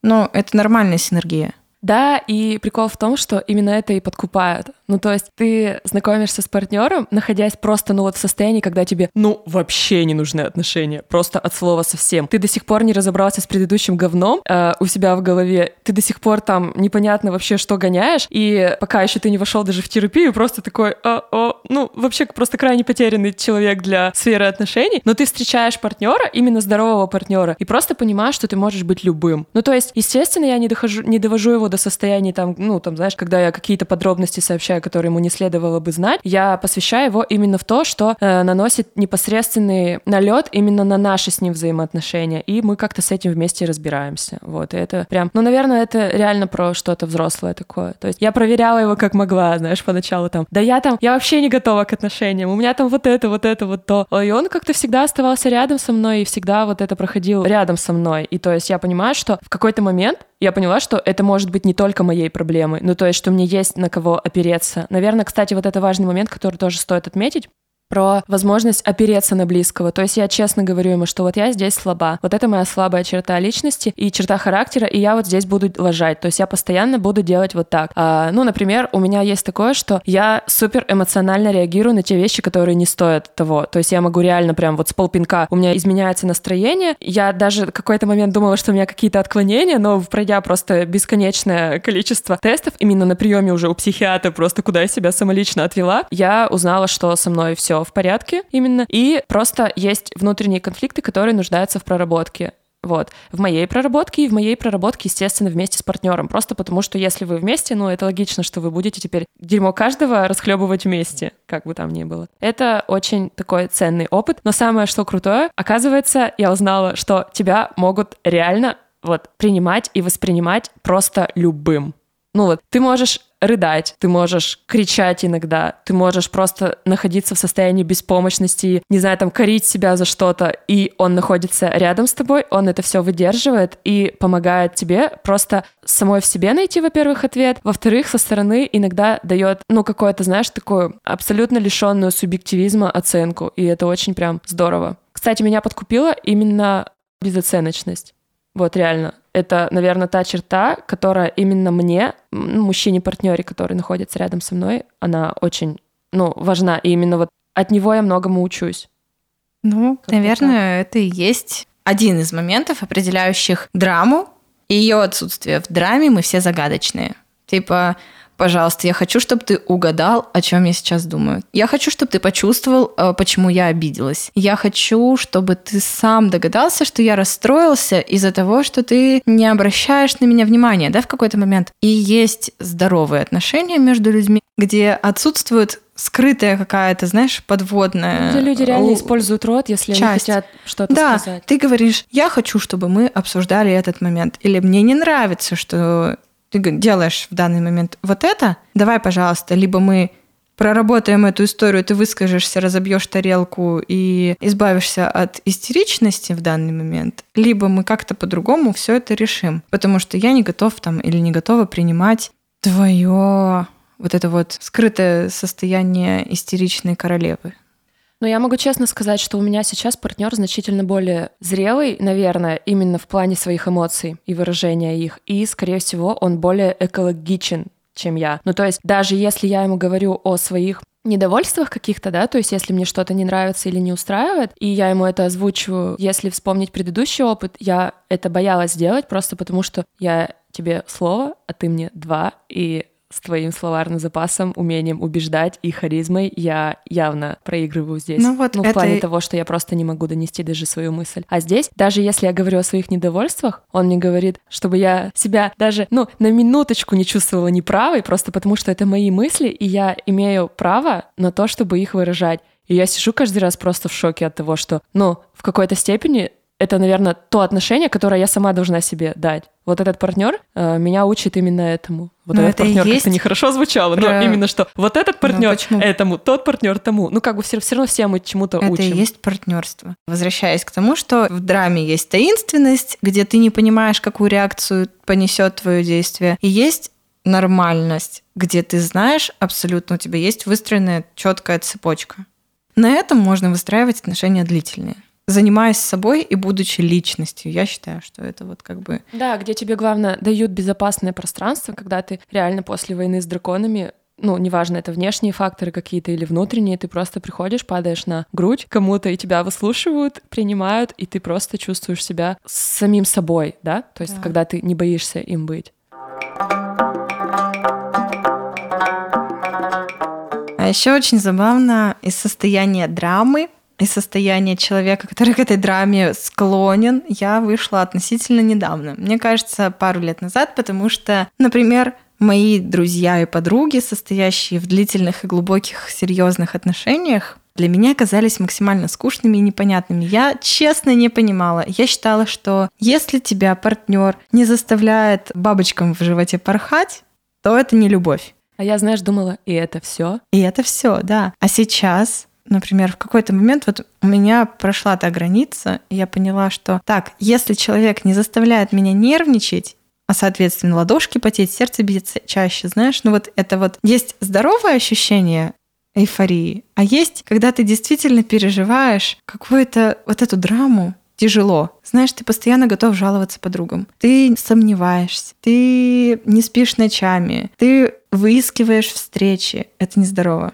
Но это нормальная синергия. Да, и прикол в том, что именно это и подкупает. Ну, то есть ты знакомишься с партнером, находясь просто, ну, вот в состоянии, когда тебе, ну, вообще не нужны отношения, просто от слова совсем. Ты до сих пор не разобрался с предыдущим говном э, у себя в голове, ты до сих пор там непонятно вообще, что гоняешь, и пока еще ты не вошел даже в терапию, просто такой, о, о, ну, вообще просто крайне потерянный человек для сферы отношений, но ты встречаешь партнера, именно здорового партнера, и просто понимаешь, что ты можешь быть любым. Ну, то есть, естественно, я не, дохожу, не довожу его до состояния там, ну, там, знаешь, когда я какие-то подробности сообщаю, которые ему не следовало бы знать, я посвящаю его именно в то, что э, наносит непосредственный налет именно на наши с ним взаимоотношения, и мы как-то с этим вместе разбираемся. Вот, и это прям, ну, наверное, это реально про что-то взрослое такое. То есть я проверяла его как могла, знаешь, поначалу там, да я там, я вообще не готова к отношениям, у меня там вот это, вот это, вот то. И он как-то всегда оставался рядом со мной, и всегда вот это проходил рядом со мной. И то есть я понимаю, что в какой-то момент я поняла, что это может быть не только моей проблемой, ну то есть, что мне есть на кого опереться. Наверное, кстати, вот это важный момент, который тоже стоит отметить, про возможность опереться на близкого. То есть я честно говорю ему, что вот я здесь слаба. Вот это моя слабая черта личности и черта характера, и я вот здесь буду лажать. То есть я постоянно буду делать вот так. А, ну, например, у меня есть такое, что я супер эмоционально реагирую на те вещи, которые не стоят того. То есть я могу реально прям вот с полпинка у меня изменяется настроение. Я даже какой-то момент думала, что у меня какие-то отклонения, но пройдя просто бесконечное количество тестов, именно на приеме уже у психиатра, просто куда я себя самолично отвела, я узнала, что со мной все все в порядке именно, и просто есть внутренние конфликты, которые нуждаются в проработке. Вот. В моей проработке и в моей проработке, естественно, вместе с партнером. Просто потому, что если вы вместе, ну, это логично, что вы будете теперь дерьмо каждого расхлебывать вместе, как бы там ни было. Это очень такой ценный опыт. Но самое, что крутое, оказывается, я узнала, что тебя могут реально вот принимать и воспринимать просто любым. Ну вот, ты можешь рыдать, ты можешь кричать иногда, ты можешь просто находиться в состоянии беспомощности, не знаю, там, корить себя за что-то, и он находится рядом с тобой, он это все выдерживает и помогает тебе просто самой в себе найти, во-первых, ответ, во-вторых, со стороны иногда дает, ну, какое-то, знаешь, такую абсолютно лишенную субъективизма оценку, и это очень прям здорово. Кстати, меня подкупила именно безоценочность. Вот реально. Это, наверное, та черта, которая именно мне, мужчине-партнере, который находится рядом со мной, она очень, ну, важна. И именно вот от него я многому учусь. Ну, как наверное, это и есть один из моментов, определяющих драму и ее отсутствие. В драме мы все загадочные. Типа, Пожалуйста, я хочу, чтобы ты угадал, о чем я сейчас думаю. Я хочу, чтобы ты почувствовал, э, почему я обиделась. Я хочу, чтобы ты сам догадался, что я расстроился из-за того, что ты не обращаешь на меня внимания, да, в какой-то момент. И есть здоровые отношения между людьми, где отсутствует скрытая какая-то, знаешь, подводная. Где люди реально используют рот, если часть. они хотят что-то да, сказать. Ты говоришь, я хочу, чтобы мы обсуждали этот момент. Или мне не нравится, что ты делаешь в данный момент вот это, давай, пожалуйста, либо мы проработаем эту историю, ты выскажешься, разобьешь тарелку и избавишься от истеричности в данный момент, либо мы как-то по-другому все это решим, потому что я не готов там или не готова принимать твое вот это вот скрытое состояние истеричной королевы. Но я могу честно сказать, что у меня сейчас партнер значительно более зрелый, наверное, именно в плане своих эмоций и выражения их. И, скорее всего, он более экологичен, чем я. Ну, то есть, даже если я ему говорю о своих недовольствах каких-то, да, то есть если мне что-то не нравится или не устраивает, и я ему это озвучиваю, если вспомнить предыдущий опыт, я это боялась сделать просто потому, что я тебе слово, а ты мне два, и с твоим словарным запасом, умением убеждать и харизмой я явно проигрываю здесь. Ну, вот ну в это... плане того, что я просто не могу донести даже свою мысль. А здесь, даже если я говорю о своих недовольствах, он мне говорит, чтобы я себя даже, ну, на минуточку не чувствовала неправой, просто потому что это мои мысли, и я имею право на то, чтобы их выражать. И я сижу каждый раз просто в шоке от того, что, ну, в какой-то степени это, наверное, то отношение, которое я сама должна себе дать. Вот этот партнер э, меня учит именно этому. Вот но этот это партнер есть... как-то нехорошо звучало, про... но именно что вот этот партнер этому, тот партнер тому. Ну, как бы все, все равно все мы чему-то это учим. Это и есть партнерство. Возвращаясь к тому, что в драме есть таинственность, где ты не понимаешь, какую реакцию понесет твое действие, и есть нормальность, где ты знаешь абсолютно, у тебя есть выстроенная четкая цепочка. На этом можно выстраивать отношения длительные занимаясь собой и будучи личностью. Я считаю, что это вот как бы... Да, где тебе, главное, дают безопасное пространство, когда ты реально после войны с драконами ну, неважно, это внешние факторы какие-то или внутренние, ты просто приходишь, падаешь на грудь кому-то, и тебя выслушивают, принимают, и ты просто чувствуешь себя самим собой, да? То есть, да. когда ты не боишься им быть. А еще очень забавно из состояния драмы из состояния человека, который к этой драме склонен, я вышла относительно недавно. Мне кажется, пару лет назад, потому что, например, мои друзья и подруги, состоящие в длительных и глубоких серьезных отношениях, для меня казались максимально скучными и непонятными. Я честно не понимала. Я считала, что если тебя партнер не заставляет бабочкам в животе порхать, то это не любовь. А я, знаешь, думала, и это все. И это все, да. А сейчас например, в какой-то момент вот у меня прошла та граница, и я поняла, что так, если человек не заставляет меня нервничать, а, соответственно, ладошки потеть, сердце биться чаще, знаешь, ну вот это вот есть здоровое ощущение эйфории, а есть, когда ты действительно переживаешь какую-то вот эту драму, тяжело. Знаешь, ты постоянно готов жаловаться подругам. Ты сомневаешься, ты не спишь ночами, ты выискиваешь встречи. Это нездорово.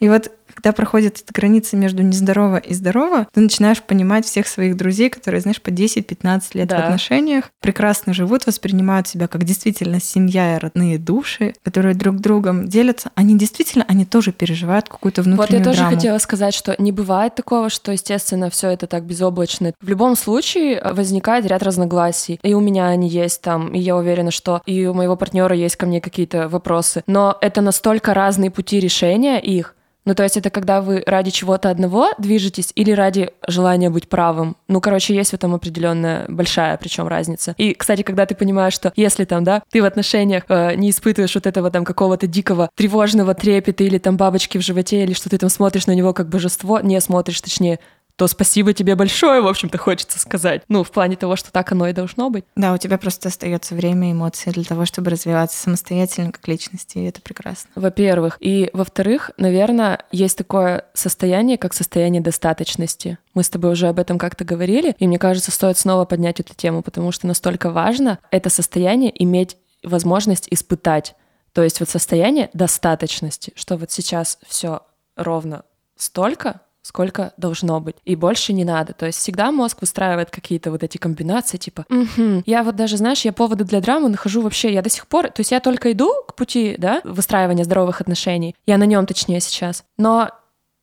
И вот когда проходит эта граница между нездорово и здорово, ты начинаешь понимать всех своих друзей, которые, знаешь, по 10-15 лет да. в отношениях, прекрасно живут, воспринимают себя как действительно семья и родные души, которые друг другом делятся. Они действительно, они тоже переживают какую-то внутреннюю Вот я драму. тоже хотела сказать, что не бывает такого, что, естественно, все это так безоблачно. В любом случае э, возникает ряд разногласий. И у меня они есть там, и я уверена, что и у моего партнера есть ко мне какие-то вопросы. Но это настолько разные пути решения их, ну, то есть это когда вы ради чего-то одного движетесь или ради желания быть правым. Ну, короче, есть в этом определенная большая причем разница. И, кстати, когда ты понимаешь, что если там, да, ты в отношениях э, не испытываешь вот этого там какого-то дикого тревожного трепета или там бабочки в животе, или что ты там смотришь на него как божество, не смотришь, точнее, то спасибо тебе большое, в общем-то, хочется сказать. Ну, в плане того, что так оно и должно быть. Да, у тебя просто остается время и эмоции для того, чтобы развиваться самостоятельно как личности, и это прекрасно. Во-первых. И во-вторых, наверное, есть такое состояние, как состояние достаточности. Мы с тобой уже об этом как-то говорили, и мне кажется, стоит снова поднять эту тему, потому что настолько важно это состояние иметь возможность испытать. То есть вот состояние достаточности, что вот сейчас все ровно столько, сколько должно быть. И больше не надо. То есть всегда мозг выстраивает какие-то вот эти комбинации, типа, угу. я вот даже, знаешь, я поводы для драмы нахожу вообще, я до сих пор, то есть я только иду к пути, да, выстраивания здоровых отношений, я на нем точнее сейчас, но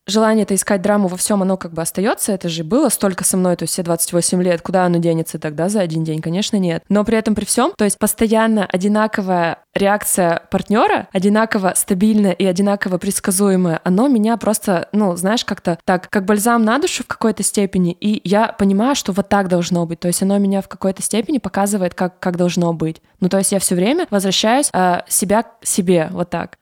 желание-то искать драму во всем, оно как бы остается, это же было столько со мной, то есть все 28 лет, куда оно денется тогда за один день? Конечно, нет. Но при этом при всем, то есть постоянно одинаковая реакция партнера, одинаково стабильная и одинаково предсказуемая, оно меня просто, ну, знаешь, как-то так, как бальзам на душу в какой-то степени, и я понимаю, что вот так должно быть, то есть оно меня в какой-то степени показывает, как, как должно быть. Ну, то есть я все время возвращаюсь э, себя к себе, вот так.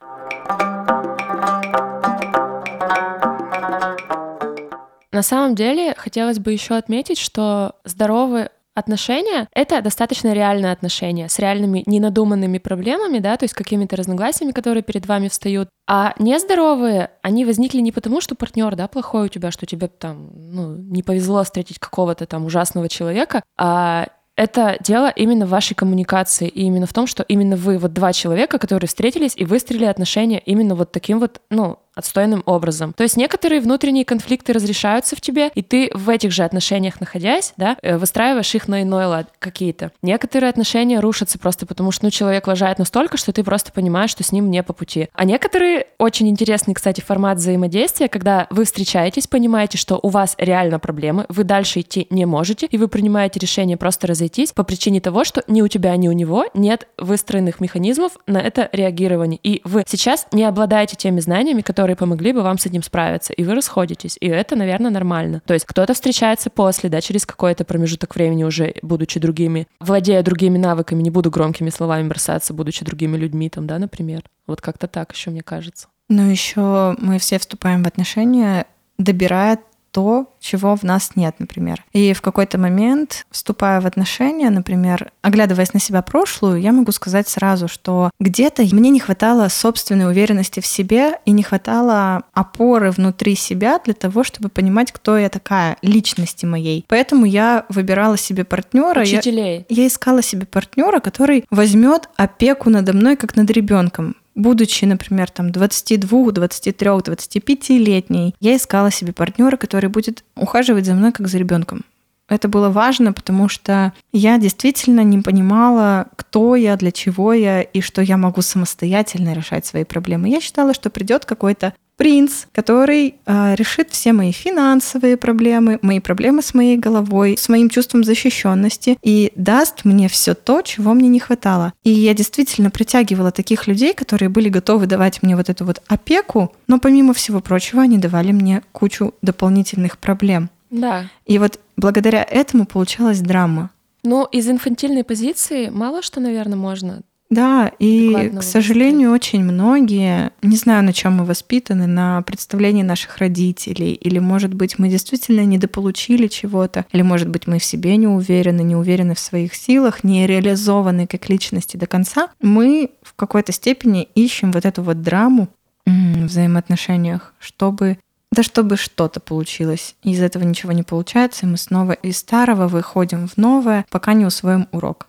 На самом деле, хотелось бы еще отметить, что здоровые отношения — это достаточно реальные отношения с реальными ненадуманными проблемами, да, то есть какими-то разногласиями, которые перед вами встают. А нездоровые, они возникли не потому, что партнер, да, плохой у тебя, что тебе там, ну, не повезло встретить какого-то там ужасного человека, а это дело именно в вашей коммуникации и именно в том, что именно вы вот два человека, которые встретились и выстроили отношения именно вот таким вот, ну, отстойным образом. То есть некоторые внутренние конфликты разрешаются в тебе, и ты в этих же отношениях находясь, да, э, выстраиваешь их на иной лад какие-то. Некоторые отношения рушатся просто потому, что ну, человек лажает настолько, что ты просто понимаешь, что с ним не по пути. А некоторые, очень интересный, кстати, формат взаимодействия, когда вы встречаетесь, понимаете, что у вас реально проблемы, вы дальше идти не можете, и вы принимаете решение просто разойтись по причине того, что ни у тебя, ни у него нет выстроенных механизмов на это реагирование. И вы сейчас не обладаете теми знаниями, которые которые помогли бы вам с этим справиться, и вы расходитесь, и это, наверное, нормально. То есть кто-то встречается после, да, через какой-то промежуток времени уже, будучи другими, владея другими навыками, не буду громкими словами бросаться, будучи другими людьми, там, да, например. Вот как-то так еще, мне кажется. Ну, еще мы все вступаем в отношения, добирая то, чего в нас нет, например. И в какой-то момент, вступая в отношения, например, оглядываясь на себя прошлую, я могу сказать сразу, что где-то мне не хватало собственной уверенности в себе и не хватало опоры внутри себя для того, чтобы понимать, кто я такая, личности моей. Поэтому я выбирала себе партнера. Учителей. Я, я искала себе партнера, который возьмет опеку надо мной, как над ребенком будучи, например, там 22, 23, 25-летней, я искала себе партнера, который будет ухаживать за мной как за ребенком. Это было важно, потому что я действительно не понимала, кто я, для чего я и что я могу самостоятельно решать свои проблемы. Я считала, что придет какой-то принц, который э, решит все мои финансовые проблемы, мои проблемы с моей головой, с моим чувством защищенности и даст мне все то, чего мне не хватало. И я действительно притягивала таких людей, которые были готовы давать мне вот эту вот опеку, но помимо всего прочего они давали мне кучу дополнительных проблем. Да. И вот благодаря этому получалась драма. Ну, из инфантильной позиции мало что, наверное, можно. Да, и, к сожалению, очень многие, не знаю, на чем мы воспитаны, на представлении наших родителей, или, может быть, мы действительно недополучили чего-то, или, может быть, мы в себе не уверены, не уверены в своих силах, не реализованы как личности до конца, мы в какой-то степени ищем вот эту вот драму в взаимоотношениях, чтобы да чтобы что-то получилось. Из этого ничего не получается, и мы снова из старого выходим в новое, пока не усвоим урок.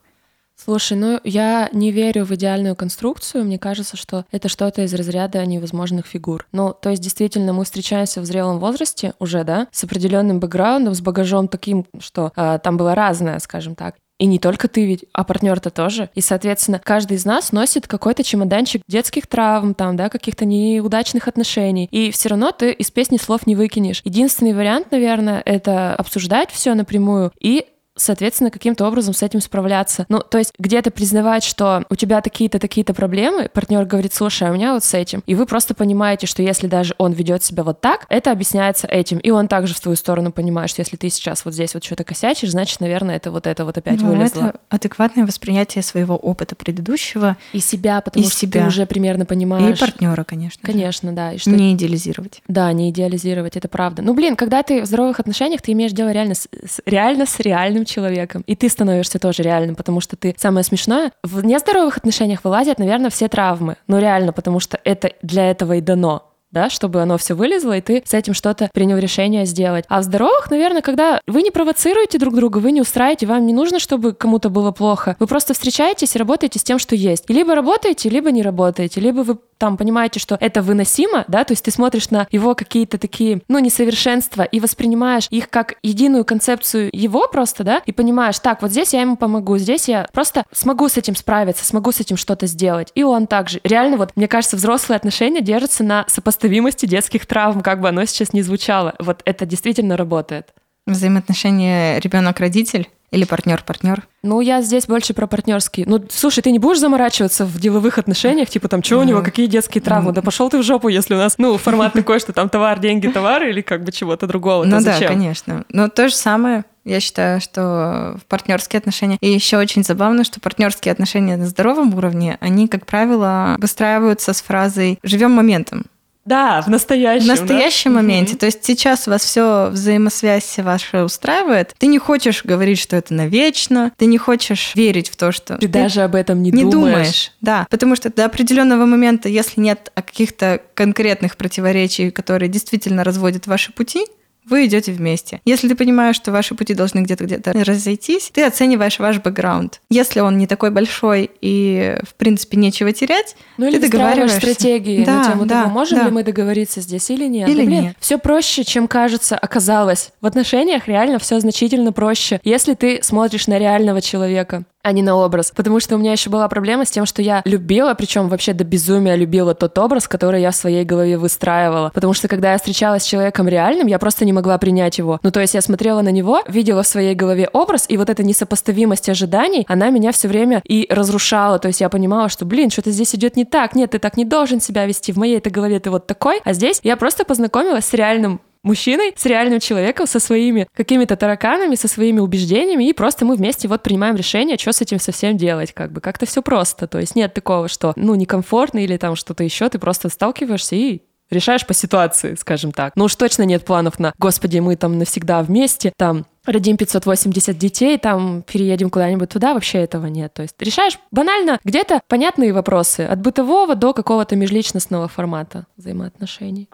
Слушай, ну я не верю в идеальную конструкцию. Мне кажется, что это что-то из разряда невозможных фигур. Ну, то есть действительно мы встречаемся в зрелом возрасте уже, да, с определенным бэкграундом, с багажом таким, что э, там было разное, скажем так. И не только ты ведь, а партнер-то тоже. И, соответственно, каждый из нас носит какой-то чемоданчик детских травм, там, да, каких-то неудачных отношений. И все равно ты из песни слов не выкинешь. Единственный вариант, наверное, это обсуждать все напрямую и соответственно, каким-то образом с этим справляться. Ну, то есть где-то признавать, что у тебя такие-то, такие-то проблемы, партнер говорит, слушай, а у меня вот с этим. И вы просто понимаете, что если даже он ведет себя вот так, это объясняется этим. И он также в твою сторону понимает, что если ты сейчас вот здесь вот что-то косячишь, значит, наверное, это вот это вот опять ну, вылезло. Это адекватное восприятие своего опыта предыдущего. И себя, потому и что себя. ты уже примерно понимаешь. И партнера, конечно. Конечно, да. И что... Не идеализировать. Да, не идеализировать, это правда. Ну, блин, когда ты в здоровых отношениях, ты имеешь дело реально с, реально с реальным реальным человеком. И ты становишься тоже реальным, потому что ты самое смешное. В нездоровых отношениях вылазят, наверное, все травмы. Ну реально, потому что это для этого и дано да, чтобы оно все вылезло, и ты с этим что-то принял решение сделать. А в здоровых, наверное, когда вы не провоцируете друг друга, вы не устраиваете, вам не нужно, чтобы кому-то было плохо. Вы просто встречаетесь и работаете с тем, что есть. И либо работаете, либо не работаете, либо вы там понимаете, что это выносимо, да, то есть ты смотришь на его какие-то такие, ну, несовершенства и воспринимаешь их как единую концепцию его просто, да, и понимаешь, так, вот здесь я ему помогу, здесь я просто смогу с этим справиться, смогу с этим что-то сделать. И он также. Реально, вот, мне кажется, взрослые отношения держатся на сопоставимости детских травм, как бы оно сейчас не звучало. Вот это действительно работает. Взаимоотношения ребенок-родитель или партнер-партнер? Ну, я здесь больше про партнерские. Ну, слушай, ты не будешь заморачиваться в деловых отношениях, типа там, что у него, какие детские травмы? Да пошел ты в жопу, если у нас, ну, формат такой, что там товар, деньги, товар, или как бы чего-то другого. Ну да, конечно. Но то же самое, я считаю, что в партнерские отношения. И еще очень забавно, что партнерские отношения на здоровом уровне, они, как правило, выстраиваются с фразой «живем моментом». Да, в настоящем. В настоящем да? моменте. То есть сейчас у вас все взаимосвязь ваша устраивает. Ты не хочешь говорить, что это навечно. Ты не хочешь верить в то, что ты, ты даже об этом не, не думаешь. думаешь. Да, потому что до определенного момента, если нет каких-то конкретных противоречий, которые действительно разводят ваши пути, вы идете вместе. Если ты понимаешь, что ваши пути должны где-то где-то разойтись, ты оцениваешь ваш бэкграунд. Если он не такой большой и, в принципе, нечего терять, ну, ты или договариваешься. стратегии да, на тему да, того, можем да. ли мы договориться здесь или нет. Или да, блин, нет. Все проще, чем кажется, оказалось. В отношениях реально все значительно проще, если ты смотришь на реального человека а не на образ. Потому что у меня еще была проблема с тем, что я любила, причем вообще до безумия любила тот образ, который я в своей голове выстраивала. Потому что когда я встречалась с человеком реальным, я просто не могла принять его. Ну, то есть я смотрела на него, видела в своей голове образ, и вот эта несопоставимость ожиданий, она меня все время и разрушала. То есть я понимала, что, блин, что-то здесь идет не так. Нет, ты так не должен себя вести. В моей этой голове ты вот такой. А здесь я просто познакомилась с реальным мужчиной, с реальным человеком, со своими какими-то тараканами, со своими убеждениями, и просто мы вместе вот принимаем решение, что с этим совсем делать, как бы как-то все просто. То есть нет такого, что, ну, некомфортно или там что-то еще, ты просто сталкиваешься и решаешь по ситуации, скажем так. Ну уж точно нет планов на «Господи, мы там навсегда вместе», там родим 580 детей, там переедем куда-нибудь туда, вообще этого нет. То есть решаешь банально где-то понятные вопросы от бытового до какого-то межличностного формата взаимоотношений.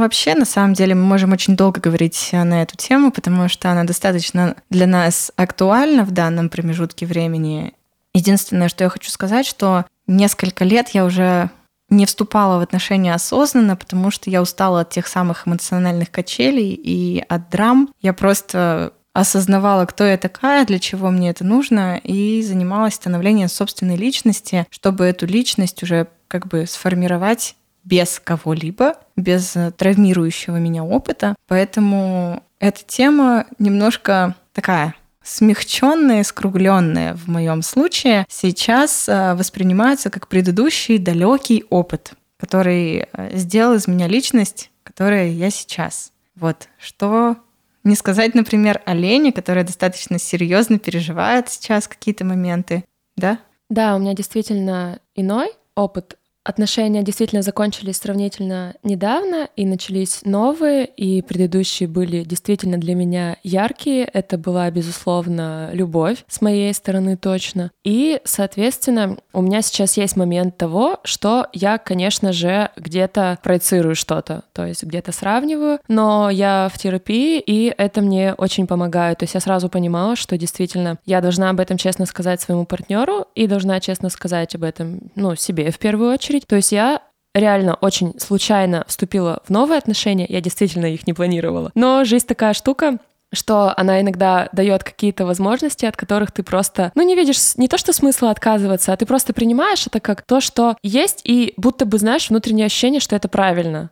Вообще, на самом деле, мы можем очень долго говорить на эту тему, потому что она достаточно для нас актуальна в данном промежутке времени. Единственное, что я хочу сказать, что несколько лет я уже не вступала в отношения осознанно, потому что я устала от тех самых эмоциональных качелей и от драм. Я просто осознавала, кто я такая, для чего мне это нужно, и занималась становлением собственной личности, чтобы эту личность уже как бы сформировать без кого-либо, без травмирующего меня опыта. Поэтому эта тема немножко такая смягченная, скругленная в моем случае, сейчас э, воспринимается как предыдущий далекий опыт, который э, сделал из меня личность, которая я сейчас. Вот что не сказать, например, о которая достаточно серьезно переживает сейчас какие-то моменты, да? Да, у меня действительно иной опыт Отношения действительно закончились сравнительно недавно, и начались новые, и предыдущие были действительно для меня яркие. Это была, безусловно, любовь с моей стороны точно. И, соответственно, у меня сейчас есть момент того, что я, конечно же, где-то проецирую что-то, то есть где-то сравниваю, но я в терапии, и это мне очень помогает. То есть я сразу понимала, что действительно я должна об этом честно сказать своему партнеру и должна честно сказать об этом, ну, себе в первую очередь, очередь. То есть я реально очень случайно вступила в новые отношения, я действительно их не планировала. Но жизнь такая штука, что она иногда дает какие-то возможности, от которых ты просто, ну, не видишь не то, что смысла отказываться, а ты просто принимаешь это как то, что есть, и будто бы знаешь внутреннее ощущение, что это правильно.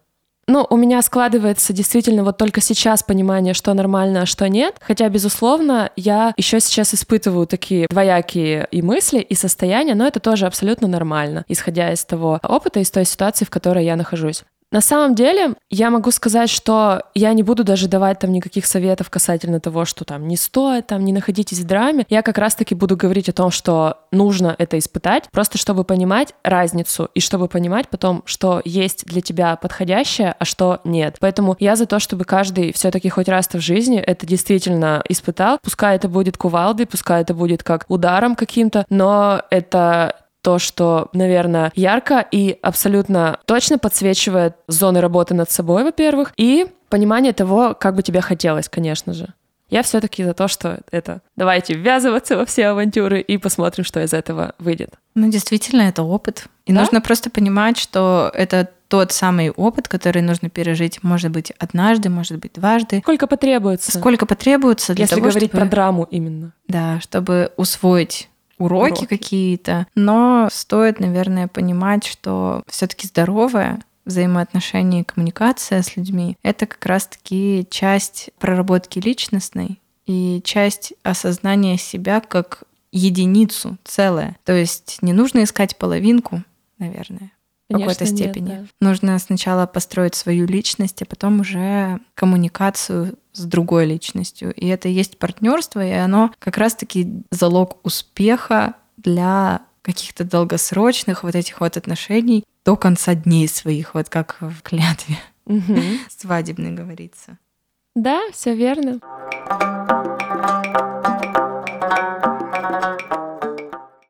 Ну, у меня складывается действительно вот только сейчас понимание, что нормально, а что нет. Хотя, безусловно, я еще сейчас испытываю такие двоякие и мысли, и состояния, но это тоже абсолютно нормально, исходя из того опыта, из той ситуации, в которой я нахожусь. На самом деле, я могу сказать, что я не буду даже давать там никаких советов касательно того, что там не стоит, там не находитесь в драме. Я как раз-таки буду говорить о том, что нужно это испытать, просто чтобы понимать разницу и чтобы понимать потом, что есть для тебя подходящее, а что нет. Поэтому я за то, чтобы каждый все-таки хоть раз-то в жизни это действительно испытал. Пускай это будет кувалдой, пускай это будет как ударом каким-то, но это то, что, наверное, ярко и абсолютно точно подсвечивает зоны работы над собой, во-первых, и понимание того, как бы тебе хотелось, конечно же. Я все-таки за то, что это давайте ввязываться во все авантюры и посмотрим, что из этого выйдет. Ну, действительно, это опыт. И да? нужно просто понимать, что это тот самый опыт, который нужно пережить, может быть, однажды, может быть, дважды. Сколько потребуется? Сколько потребуется для Если того, говорить чтобы... про драму именно. Да, чтобы усвоить уроки, уроки. какие-то. Но стоит, наверное, понимать, что все-таки здоровое взаимоотношения и коммуникация с людьми — это как раз-таки часть проработки личностной и часть осознания себя как единицу, целое. То есть не нужно искать половинку, наверное в какой-то степени. Нет, да. Нужно сначала построить свою личность, а потом уже коммуникацию с другой личностью. И это и есть партнерство, и оно как раз-таки залог успеха для каких-то долгосрочных вот этих вот отношений до конца дней своих, вот как в клятве угу. [laughs] свадебной говорится. Да, все верно.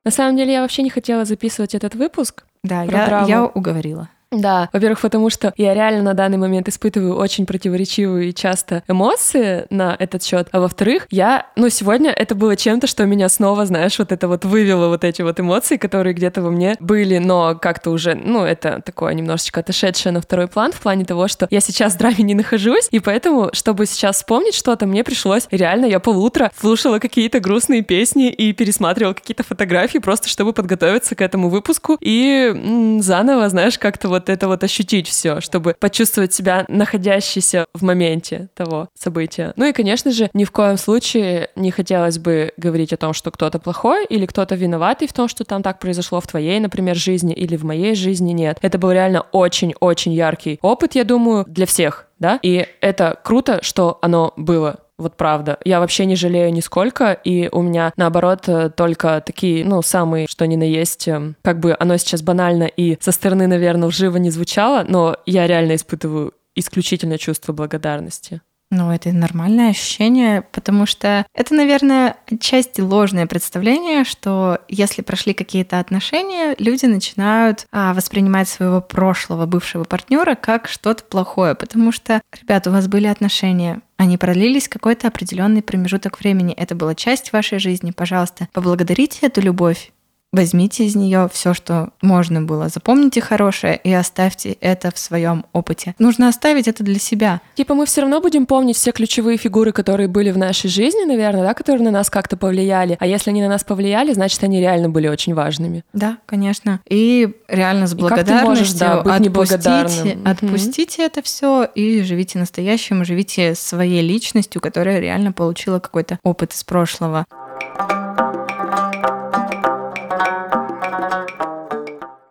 На самом деле я вообще не хотела записывать этот выпуск, да, я, я уговорила. Да, во-первых, потому что я реально на данный момент испытываю очень противоречивые часто эмоции на этот счет, а во-вторых, я, ну, сегодня это было чем-то, что меня снова, знаешь, вот это вот вывело вот эти вот эмоции, которые где-то во мне были, но как-то уже, ну, это такое немножечко отошедшее на второй план в плане того, что я сейчас в драме не нахожусь, и поэтому, чтобы сейчас вспомнить что-то, мне пришлось реально, я полутора слушала какие-то грустные песни и пересматривала какие-то фотографии просто, чтобы подготовиться к этому выпуску и м- заново, знаешь, как-то вот вот это вот ощутить все, чтобы почувствовать себя находящейся в моменте того события. Ну и, конечно же, ни в коем случае не хотелось бы говорить о том, что кто-то плохой или кто-то виноватый в том, что там так произошло в твоей, например, жизни или в моей жизни. Нет. Это был реально очень-очень яркий опыт, я думаю, для всех, да? И это круто, что оно было вот правда. Я вообще не жалею нисколько, и у меня, наоборот, э, только такие, ну, самые, что ни на есть, эм, как бы оно сейчас банально и со стороны, наверное, живо не звучало, но я реально испытываю исключительно чувство благодарности. Ну, это нормальное ощущение, потому что это, наверное, отчасти ложное представление, что если прошли какие-то отношения, люди начинают а, воспринимать своего прошлого бывшего партнера как что-то плохое, потому что, ребят, у вас были отношения, они продлились какой-то определенный промежуток времени. Это была часть вашей жизни. Пожалуйста, поблагодарите эту любовь Возьмите из нее все, что можно было. Запомните хорошее и оставьте это в своем опыте. Нужно оставить это для себя. Типа мы все равно будем помнить все ключевые фигуры, которые были в нашей жизни, наверное, да, которые на нас как-то повлияли. А если они на нас повлияли, значит, они реально были очень важными. Да, конечно. И реально с благодарностью можешь, да, отпустите, отпустите это все и живите настоящим, живите своей личностью, которая реально получила какой-то опыт из прошлого.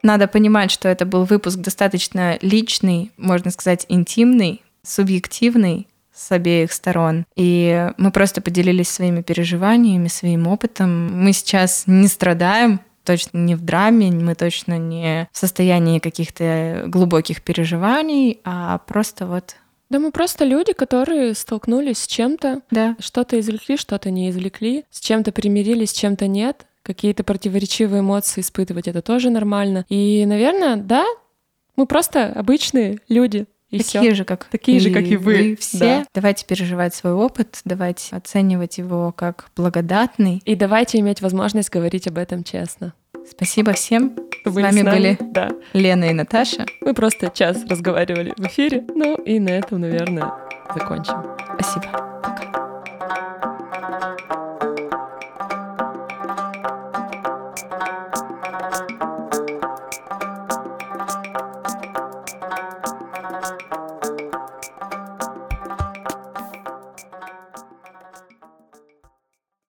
Надо понимать, что это был выпуск достаточно личный, можно сказать, интимный, субъективный с обеих сторон. И мы просто поделились своими переживаниями, своим опытом. Мы сейчас не страдаем, точно не в драме, мы точно не в состоянии каких-то глубоких переживаний, а просто вот да мы просто люди, которые столкнулись с чем-то, да. что-то извлекли, что-то не извлекли, с чем-то примирились, с чем-то нет какие-то противоречивые эмоции испытывать, это тоже нормально. И, наверное, да, мы просто обычные люди. И Такие все. же, как Такие и же, как и вы. вы все. Да. Давайте переживать свой опыт, давайте оценивать его как благодатный. И давайте иметь возможность говорить об этом честно. Спасибо всем. С вами, с нами были да. Лена и Наташа. Мы просто час разговаривали в эфире. Ну и на этом, наверное, закончим. Спасибо.